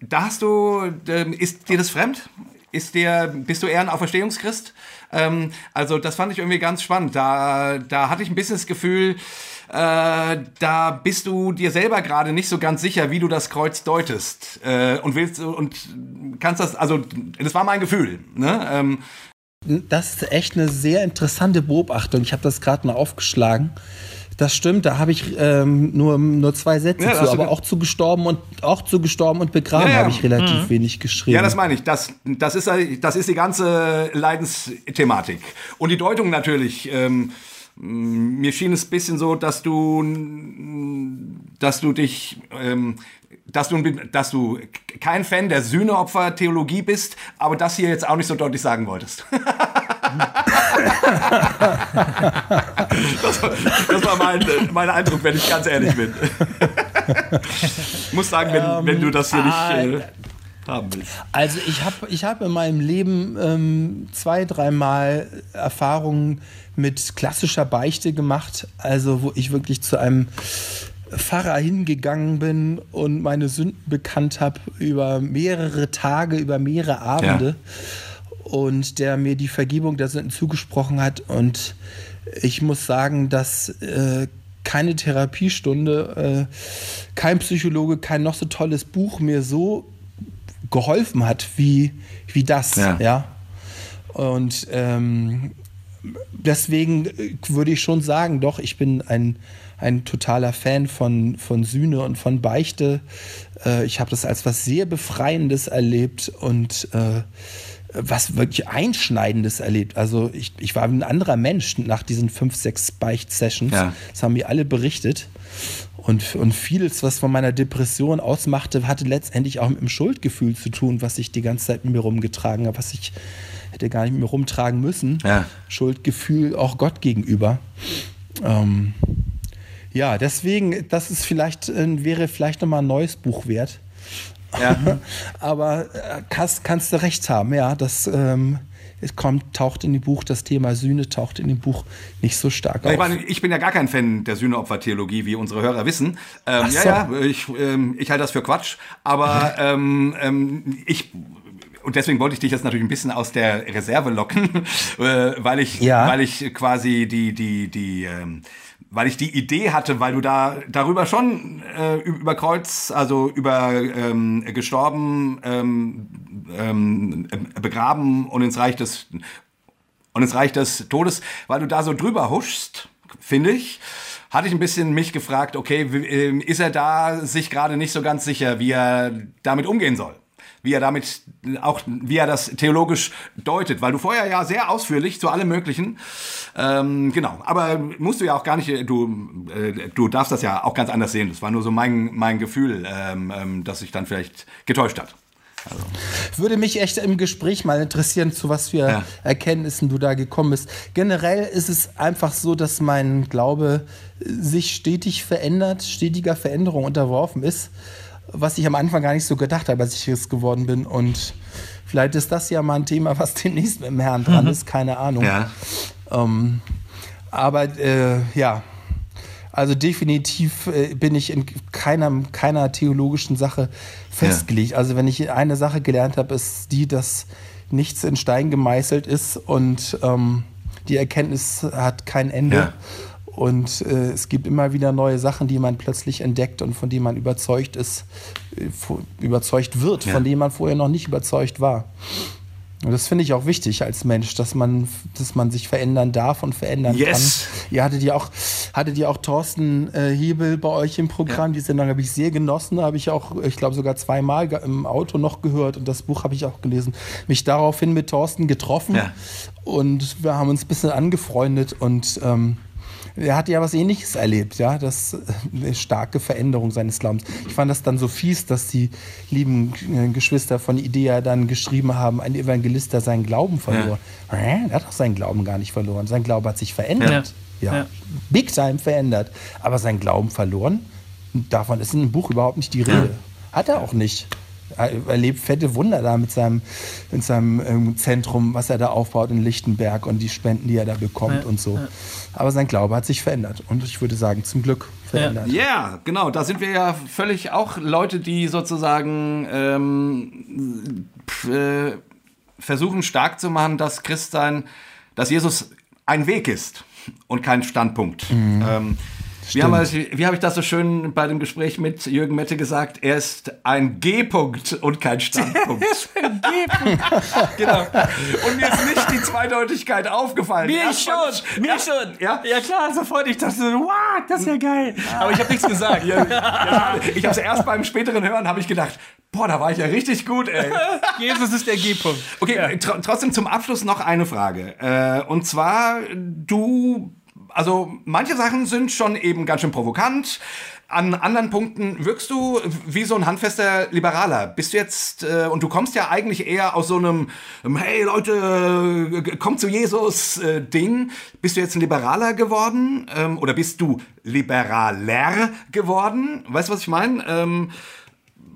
da hast du, äh, ist dir das fremd? Ist dir, bist du eher ein Auferstehungschrist? Ähm, also das fand ich irgendwie ganz spannend. Da, da hatte ich ein bisschen das Gefühl, äh, da bist du dir selber gerade nicht so ganz sicher, wie du das Kreuz deutest äh, und willst und kannst das, also das war mein Gefühl. Ne? Ähm, das ist echt eine sehr interessante Beobachtung. Ich habe das gerade mal aufgeschlagen. Das stimmt, da habe ich ähm, nur, nur zwei Sätze ja, zu, aber auch zu gestorben und auch zu gestorben und begraben ja, ja. habe ich relativ mhm. wenig geschrieben. Ja, das meine ich. Das, das, ist, das ist die ganze Leidensthematik. Und die Deutung natürlich. Ähm, mir schien es ein bisschen so, dass du, dass du dich, ähm, dass du, dass du kein Fan der Sühneopfer-Theologie bist, aber das hier jetzt auch nicht so deutlich sagen wolltest. das, war, das war mein, mein, Eindruck, wenn ich ganz ehrlich bin. ich muss sagen, wenn, ähm, wenn du das hier nicht ah, äh, haben willst. Also ich habe ich hab in meinem Leben ähm, zwei, dreimal Erfahrungen mit klassischer Beichte gemacht, also wo ich wirklich zu einem Pfarrer hingegangen bin und meine Sünden bekannt habe über mehrere Tage, über mehrere Abende ja. und der mir die Vergebung der Sünden zugesprochen hat und ich muss sagen, dass äh, keine Therapiestunde, äh, kein Psychologe, kein noch so tolles Buch mir so geholfen hat wie, wie das. Ja. ja? Und ähm, deswegen äh, würde ich schon sagen, doch, ich bin ein, ein totaler Fan von, von Sühne und von Beichte. Äh, ich habe das als was sehr Befreiendes erlebt und äh, was wirklich Einschneidendes erlebt. Also ich, ich war ein anderer Mensch nach diesen fünf, sechs Beicht-Sessions. Ja. Das haben mir alle berichtet. Und, und vieles, was von meiner Depression ausmachte, hatte letztendlich auch mit dem Schuldgefühl zu tun, was ich die ganze Zeit mit mir rumgetragen habe, was ich hätte gar nicht mehr rumtragen müssen. Ja. Schuldgefühl auch Gott gegenüber. Ähm, ja, deswegen, das ist vielleicht, äh, wäre vielleicht nochmal ein neues Buch wert. Ja. Aber äh, kannst, kannst du recht haben, ja. Das ähm, es kommt, taucht in dem Buch, das Thema Sühne taucht in dem Buch nicht so stark auf. Ich, meine, ich bin ja gar kein Fan der Sühneopfer-Theologie, wie unsere Hörer wissen. Ähm, Ach ja, so. ja, ich, ähm, ich halte das für Quatsch. Aber ähm, ähm, ich. Und deswegen wollte ich dich jetzt natürlich ein bisschen aus der Reserve locken, äh, weil ich, Ja. weil ich quasi die, die, die, ähm, weil ich die Idee hatte, weil du da darüber schon äh, über Kreuz, also über ähm, gestorben, ähm, ähm, begraben und ins Reich des und ins Reich des Todes, weil du da so drüber huschst, finde ich, hatte ich ein bisschen mich gefragt, okay, ähm, ist er da sich gerade nicht so ganz sicher, wie er damit umgehen soll? Wie er damit auch, wie er das theologisch deutet, weil du vorher ja sehr ausführlich zu allem Möglichen, ähm, genau, aber musst du ja auch gar nicht, äh, du, äh, du darfst das ja auch ganz anders sehen. Das war nur so mein, mein Gefühl, ähm, ähm, dass sich dann vielleicht getäuscht hat. Würde mich echt im Gespräch mal interessieren, zu was für Ja. Erkenntnissen du da gekommen bist. Generell ist es einfach so, dass mein Glaube sich stetig verändert, stetiger Veränderung unterworfen ist, was ich am Anfang gar nicht so gedacht habe, als ich es geworden bin. Und vielleicht ist das ja mal ein Thema, was demnächst mit dem Herrn dran ist, keine Ahnung. Ja. Ähm, aber äh, ja, also definitiv äh, bin ich in keiner, keiner theologischen Sache festgelegt. Also wenn ich eine Sache gelernt habe, ist die, dass nichts in Stein gemeißelt ist und ähm, die Erkenntnis hat kein Ende. Ja. Und äh, es gibt immer wieder neue Sachen, die man plötzlich entdeckt und von denen man überzeugt ist, äh, überzeugt wird, Ja. von denen man vorher noch nicht überzeugt war. Und das finde ich auch wichtig als Mensch, dass man, dass man sich verändern darf und verändern Yes. kann. Ihr hattet ja auch, hattet ihr auch Thorsten äh, Hebel bei euch im Programm. Die Sendung habe ich sehr genossen, habe ich auch, ich glaube sogar zweimal im Auto noch gehört und das Buch habe ich auch gelesen. Mich daraufhin mit Thorsten getroffen Ja. und wir haben uns ein bisschen angefreundet und ähm, er hat ja was ähnliches erlebt, ja, das äh, eine starke Veränderung seines Glaubens. Ich fand das dann so fies, dass die lieben äh, Geschwister von Idea dann geschrieben haben, ein Evangelist, der seinen Glauben verlor. Hä? Er hat doch seinen Glauben gar nicht verloren. Sein Glaube hat sich verändert. Ja. Ja. Ja. Big time verändert. Aber sein Glauben verloren, davon ist in dem Buch überhaupt nicht die Rede. Hat er auch nicht. Er erlebt fette Wunder da mit seinem, mit seinem ähm, Zentrum, was er da aufbaut in Lichtenberg und die Spenden, die er da bekommt Ja, und so. Aber sein Glaube hat sich verändert. Und ich würde sagen, zum Glück verändert. Ja, genau. Da sind wir ja völlig auch Leute, die sozusagen ähm, pf, äh, versuchen stark zu machen, dass Christsein, dass Jesus ein Weg ist und kein Standpunkt. Ähm, wie wir- wie habe ich das so schön bei dem Gespräch mit Jürgen Mette gesagt? Er ist ein G-Punkt und kein Standpunkt. genau. Und mir ist nicht die Zweideutigkeit aufgefallen. Mir Erst schon, fand- mir Ja, schon. Ja, ja klar, sofort. Ich dachte so, wow, das ist ja geil. Aber ich habe nichts gesagt. Ja, ich habe es erst beim späteren Hören habe ich gedacht, boah, da war ich ja richtig gut, ey. Jesus ist der G-Punkt. Okay, tr trotzdem zum Abschluss noch eine Frage. Äh, und zwar, du, also manche Sachen sind schon eben ganz schön provokant. An anderen Punkten wirkst du wie so ein handfester Liberaler. Bist du jetzt, äh, und du kommst ja eigentlich eher aus so einem, ähm, hey Leute, äh, kommt zu Jesus äh, Ding. Bist du jetzt ein Liberaler geworden? Ähm, oder bist du liberaler geworden? Weißt du, was ich meine? Ähm,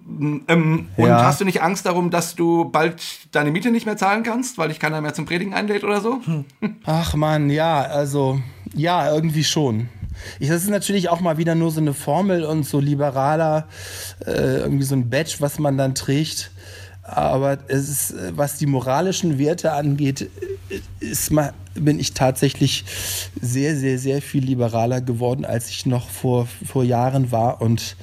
ähm, und Ja. hast du nicht Angst darum, dass du bald deine Miete nicht mehr zahlen kannst, weil dich keiner mehr zum Predigen einlädt oder so? Ach man, ja, also ja, irgendwie schon. Ich, das ist natürlich auch mal wieder nur so eine Formel und so liberaler, äh, irgendwie so ein Badge, was man dann trägt. Aber es ist, äh, was die moralischen Werte angeht, äh, ist bin ich tatsächlich sehr, sehr, sehr viel liberaler geworden, als ich noch vor, vor Jahren war. Und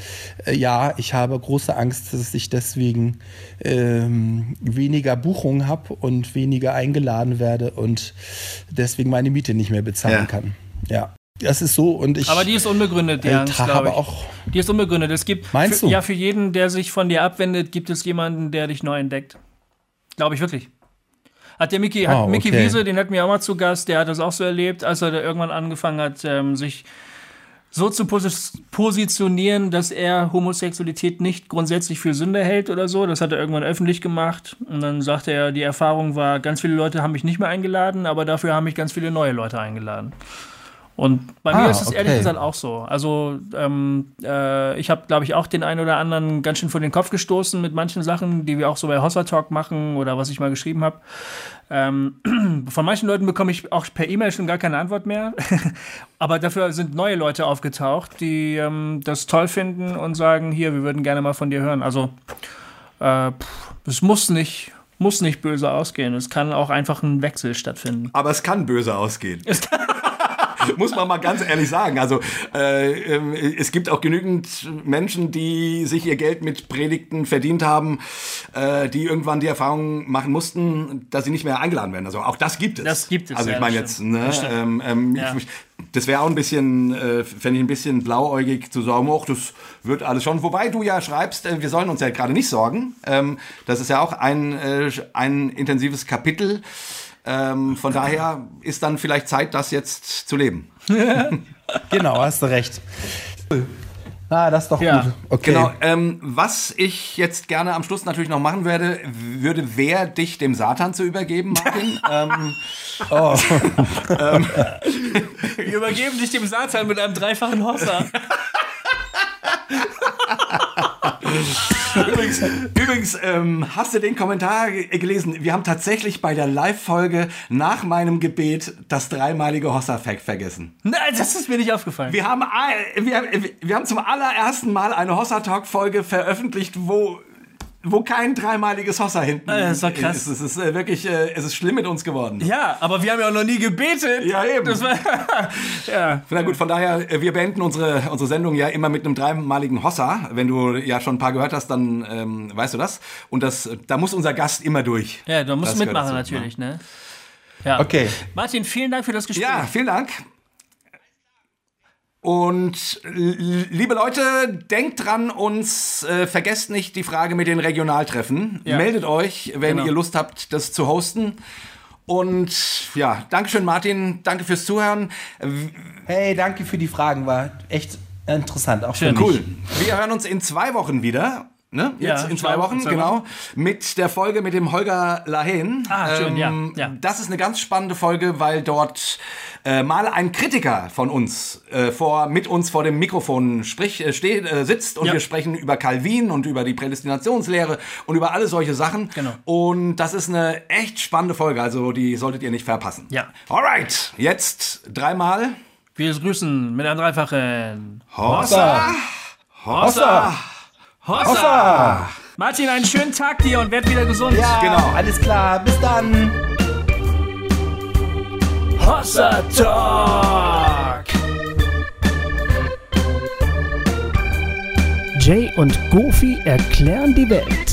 äh, ja, ich habe große Angst, dass ich deswegen ähm, weniger Buchungen habe und weniger eingeladen werde und deswegen meine Miete nicht mehr bezahlen Ja. kann. Ja, das ist so. Und ich Aber die ist unbegründet, die Angst, habe auch Die ist unbegründet. Es gibt Meinst für, du? Ja, für jeden, der sich von dir abwendet, gibt es jemanden, der dich neu entdeckt. Glaube ich wirklich. Hat der Mickey, hat Ah, Mickey okay. Wiese, den hatten wir auch mal zu Gast, der hat das auch so erlebt, als er da irgendwann angefangen hat, ähm, sich so zu posi positionieren, dass er Homosexualität nicht grundsätzlich für Sünde hält oder so. Das hat er irgendwann öffentlich gemacht. Und dann sagte er, die Erfahrung war, ganz viele Leute haben mich nicht mehr eingeladen, aber dafür haben mich ganz viele neue Leute eingeladen. Und bei mir Ah, ist es ehrlich okay. gesagt auch so. Also ähm, äh, ich habe, glaube ich, auch den einen oder anderen ganz schön vor den Kopf gestoßen mit manchen Sachen, die wir auch so bei Hossa Talk machen oder was ich mal geschrieben habe. Ähm, von manchen Leuten bekomme ich auch per E-Mail schon gar keine Antwort mehr. Aber dafür sind neue Leute aufgetaucht, die ähm, das toll finden und sagen, hier, wir würden gerne mal von dir hören. Also äh, es muss nicht, muss nicht böse ausgehen. Es kann auch einfach ein Wechsel stattfinden. Aber es kann böse ausgehen. Muss man mal ganz ehrlich sagen. Also äh, ähm, es gibt auch genügend Menschen, die sich ihr Geld mit Predigten verdient haben, äh, die irgendwann die Erfahrung machen mussten, dass sie nicht mehr eingeladen werden. Also auch das gibt es. Das gibt es, Also ich ja, meine jetzt, ne, ähm, ähm, Ja. ich, das wäre auch ein bisschen, äh, fände ich ein bisschen blauäugig zu sagen, ach, das wird alles schon. Wobei du ja schreibst, äh, wir sollen uns ja gerade nicht sorgen. Ähm, das ist ja auch ein, äh, ein intensives Kapitel. Ähm, von daher ist dann vielleicht Zeit, das jetzt zu leben. Genau, hast du recht. Ah, das ist doch Ja, gut. Okay. Genau. Ähm, was ich jetzt gerne am Schluss natürlich noch machen werde, würde, wer dich dem Satan zu übergeben, Martin. ähm, Wir übergeben dich dem Satan mit einem dreifachen Hossa. Übrigens, übrigens ähm, hast du den Kommentar ge- gelesen? Wir haben tatsächlich bei der Live-Folge nach meinem Gebet das dreimalige Hossa-Fact vergessen. Nein, das ist mir nicht aufgefallen. Wir haben, ein- wir, wir haben zum allerersten Mal eine Hossa-Talk-Folge veröffentlicht, wo wo kein dreimaliges Hossa hinten Ah, das ist doch krass. ist. Es ist äh, wirklich, äh, es ist schlimm mit uns geworden. ja, aber wir haben ja auch noch nie gebetet. Ja, eben. Das war, ja. Na gut, von daher, äh, wir beenden unsere, unsere Sendung ja immer mit einem dreimaligen Hossa. Wenn du ja schon ein paar gehört hast, dann ähm, weißt du das. Und das, da muss unser Gast immer durch. ja, du musst Das mitmachen dazu, natürlich, ne? Ja. Okay. Martin, vielen Dank für das Gespräch. Ja, vielen Dank. Und liebe Leute, denkt dran, uns äh, vergesst nicht die Frage mit den Regionaltreffen. Ja. Meldet euch, wenn Genau. ihr Lust habt, das zu hosten. Und ja, Dankeschön, Martin. Danke fürs Zuhören. Hey, danke für die Fragen. War echt interessant. Auch Schön. Cool. Wir hören uns in zwei Wochen wieder. Ne? Jetzt Ja, in zwei genau, Wochen, zwei genau. Wochen. Mit der Folge mit dem Holger Lahen. Ah, schön, ja, ja. Das ist eine ganz spannende Folge, weil dort äh, mal ein Kritiker von uns äh, vor, mit uns vor dem Mikrofon sprich, äh, steht, äh, sitzt und Ja. wir sprechen über Calvin und über die Prädestinationslehre und über alle solche Sachen. Genau. Und das ist eine echt spannende Folge, also die solltet ihr nicht verpassen. Ja. Alright, jetzt dreimal. Wir grüßen mit einem dreifachen Hossa! Hossa! Hossa. Martin, einen schönen Tag dir und werd wieder gesund. Ja, Genau. alles klar. Bis dann. Hossa Talk. Jay und Goofy erklären die Welt.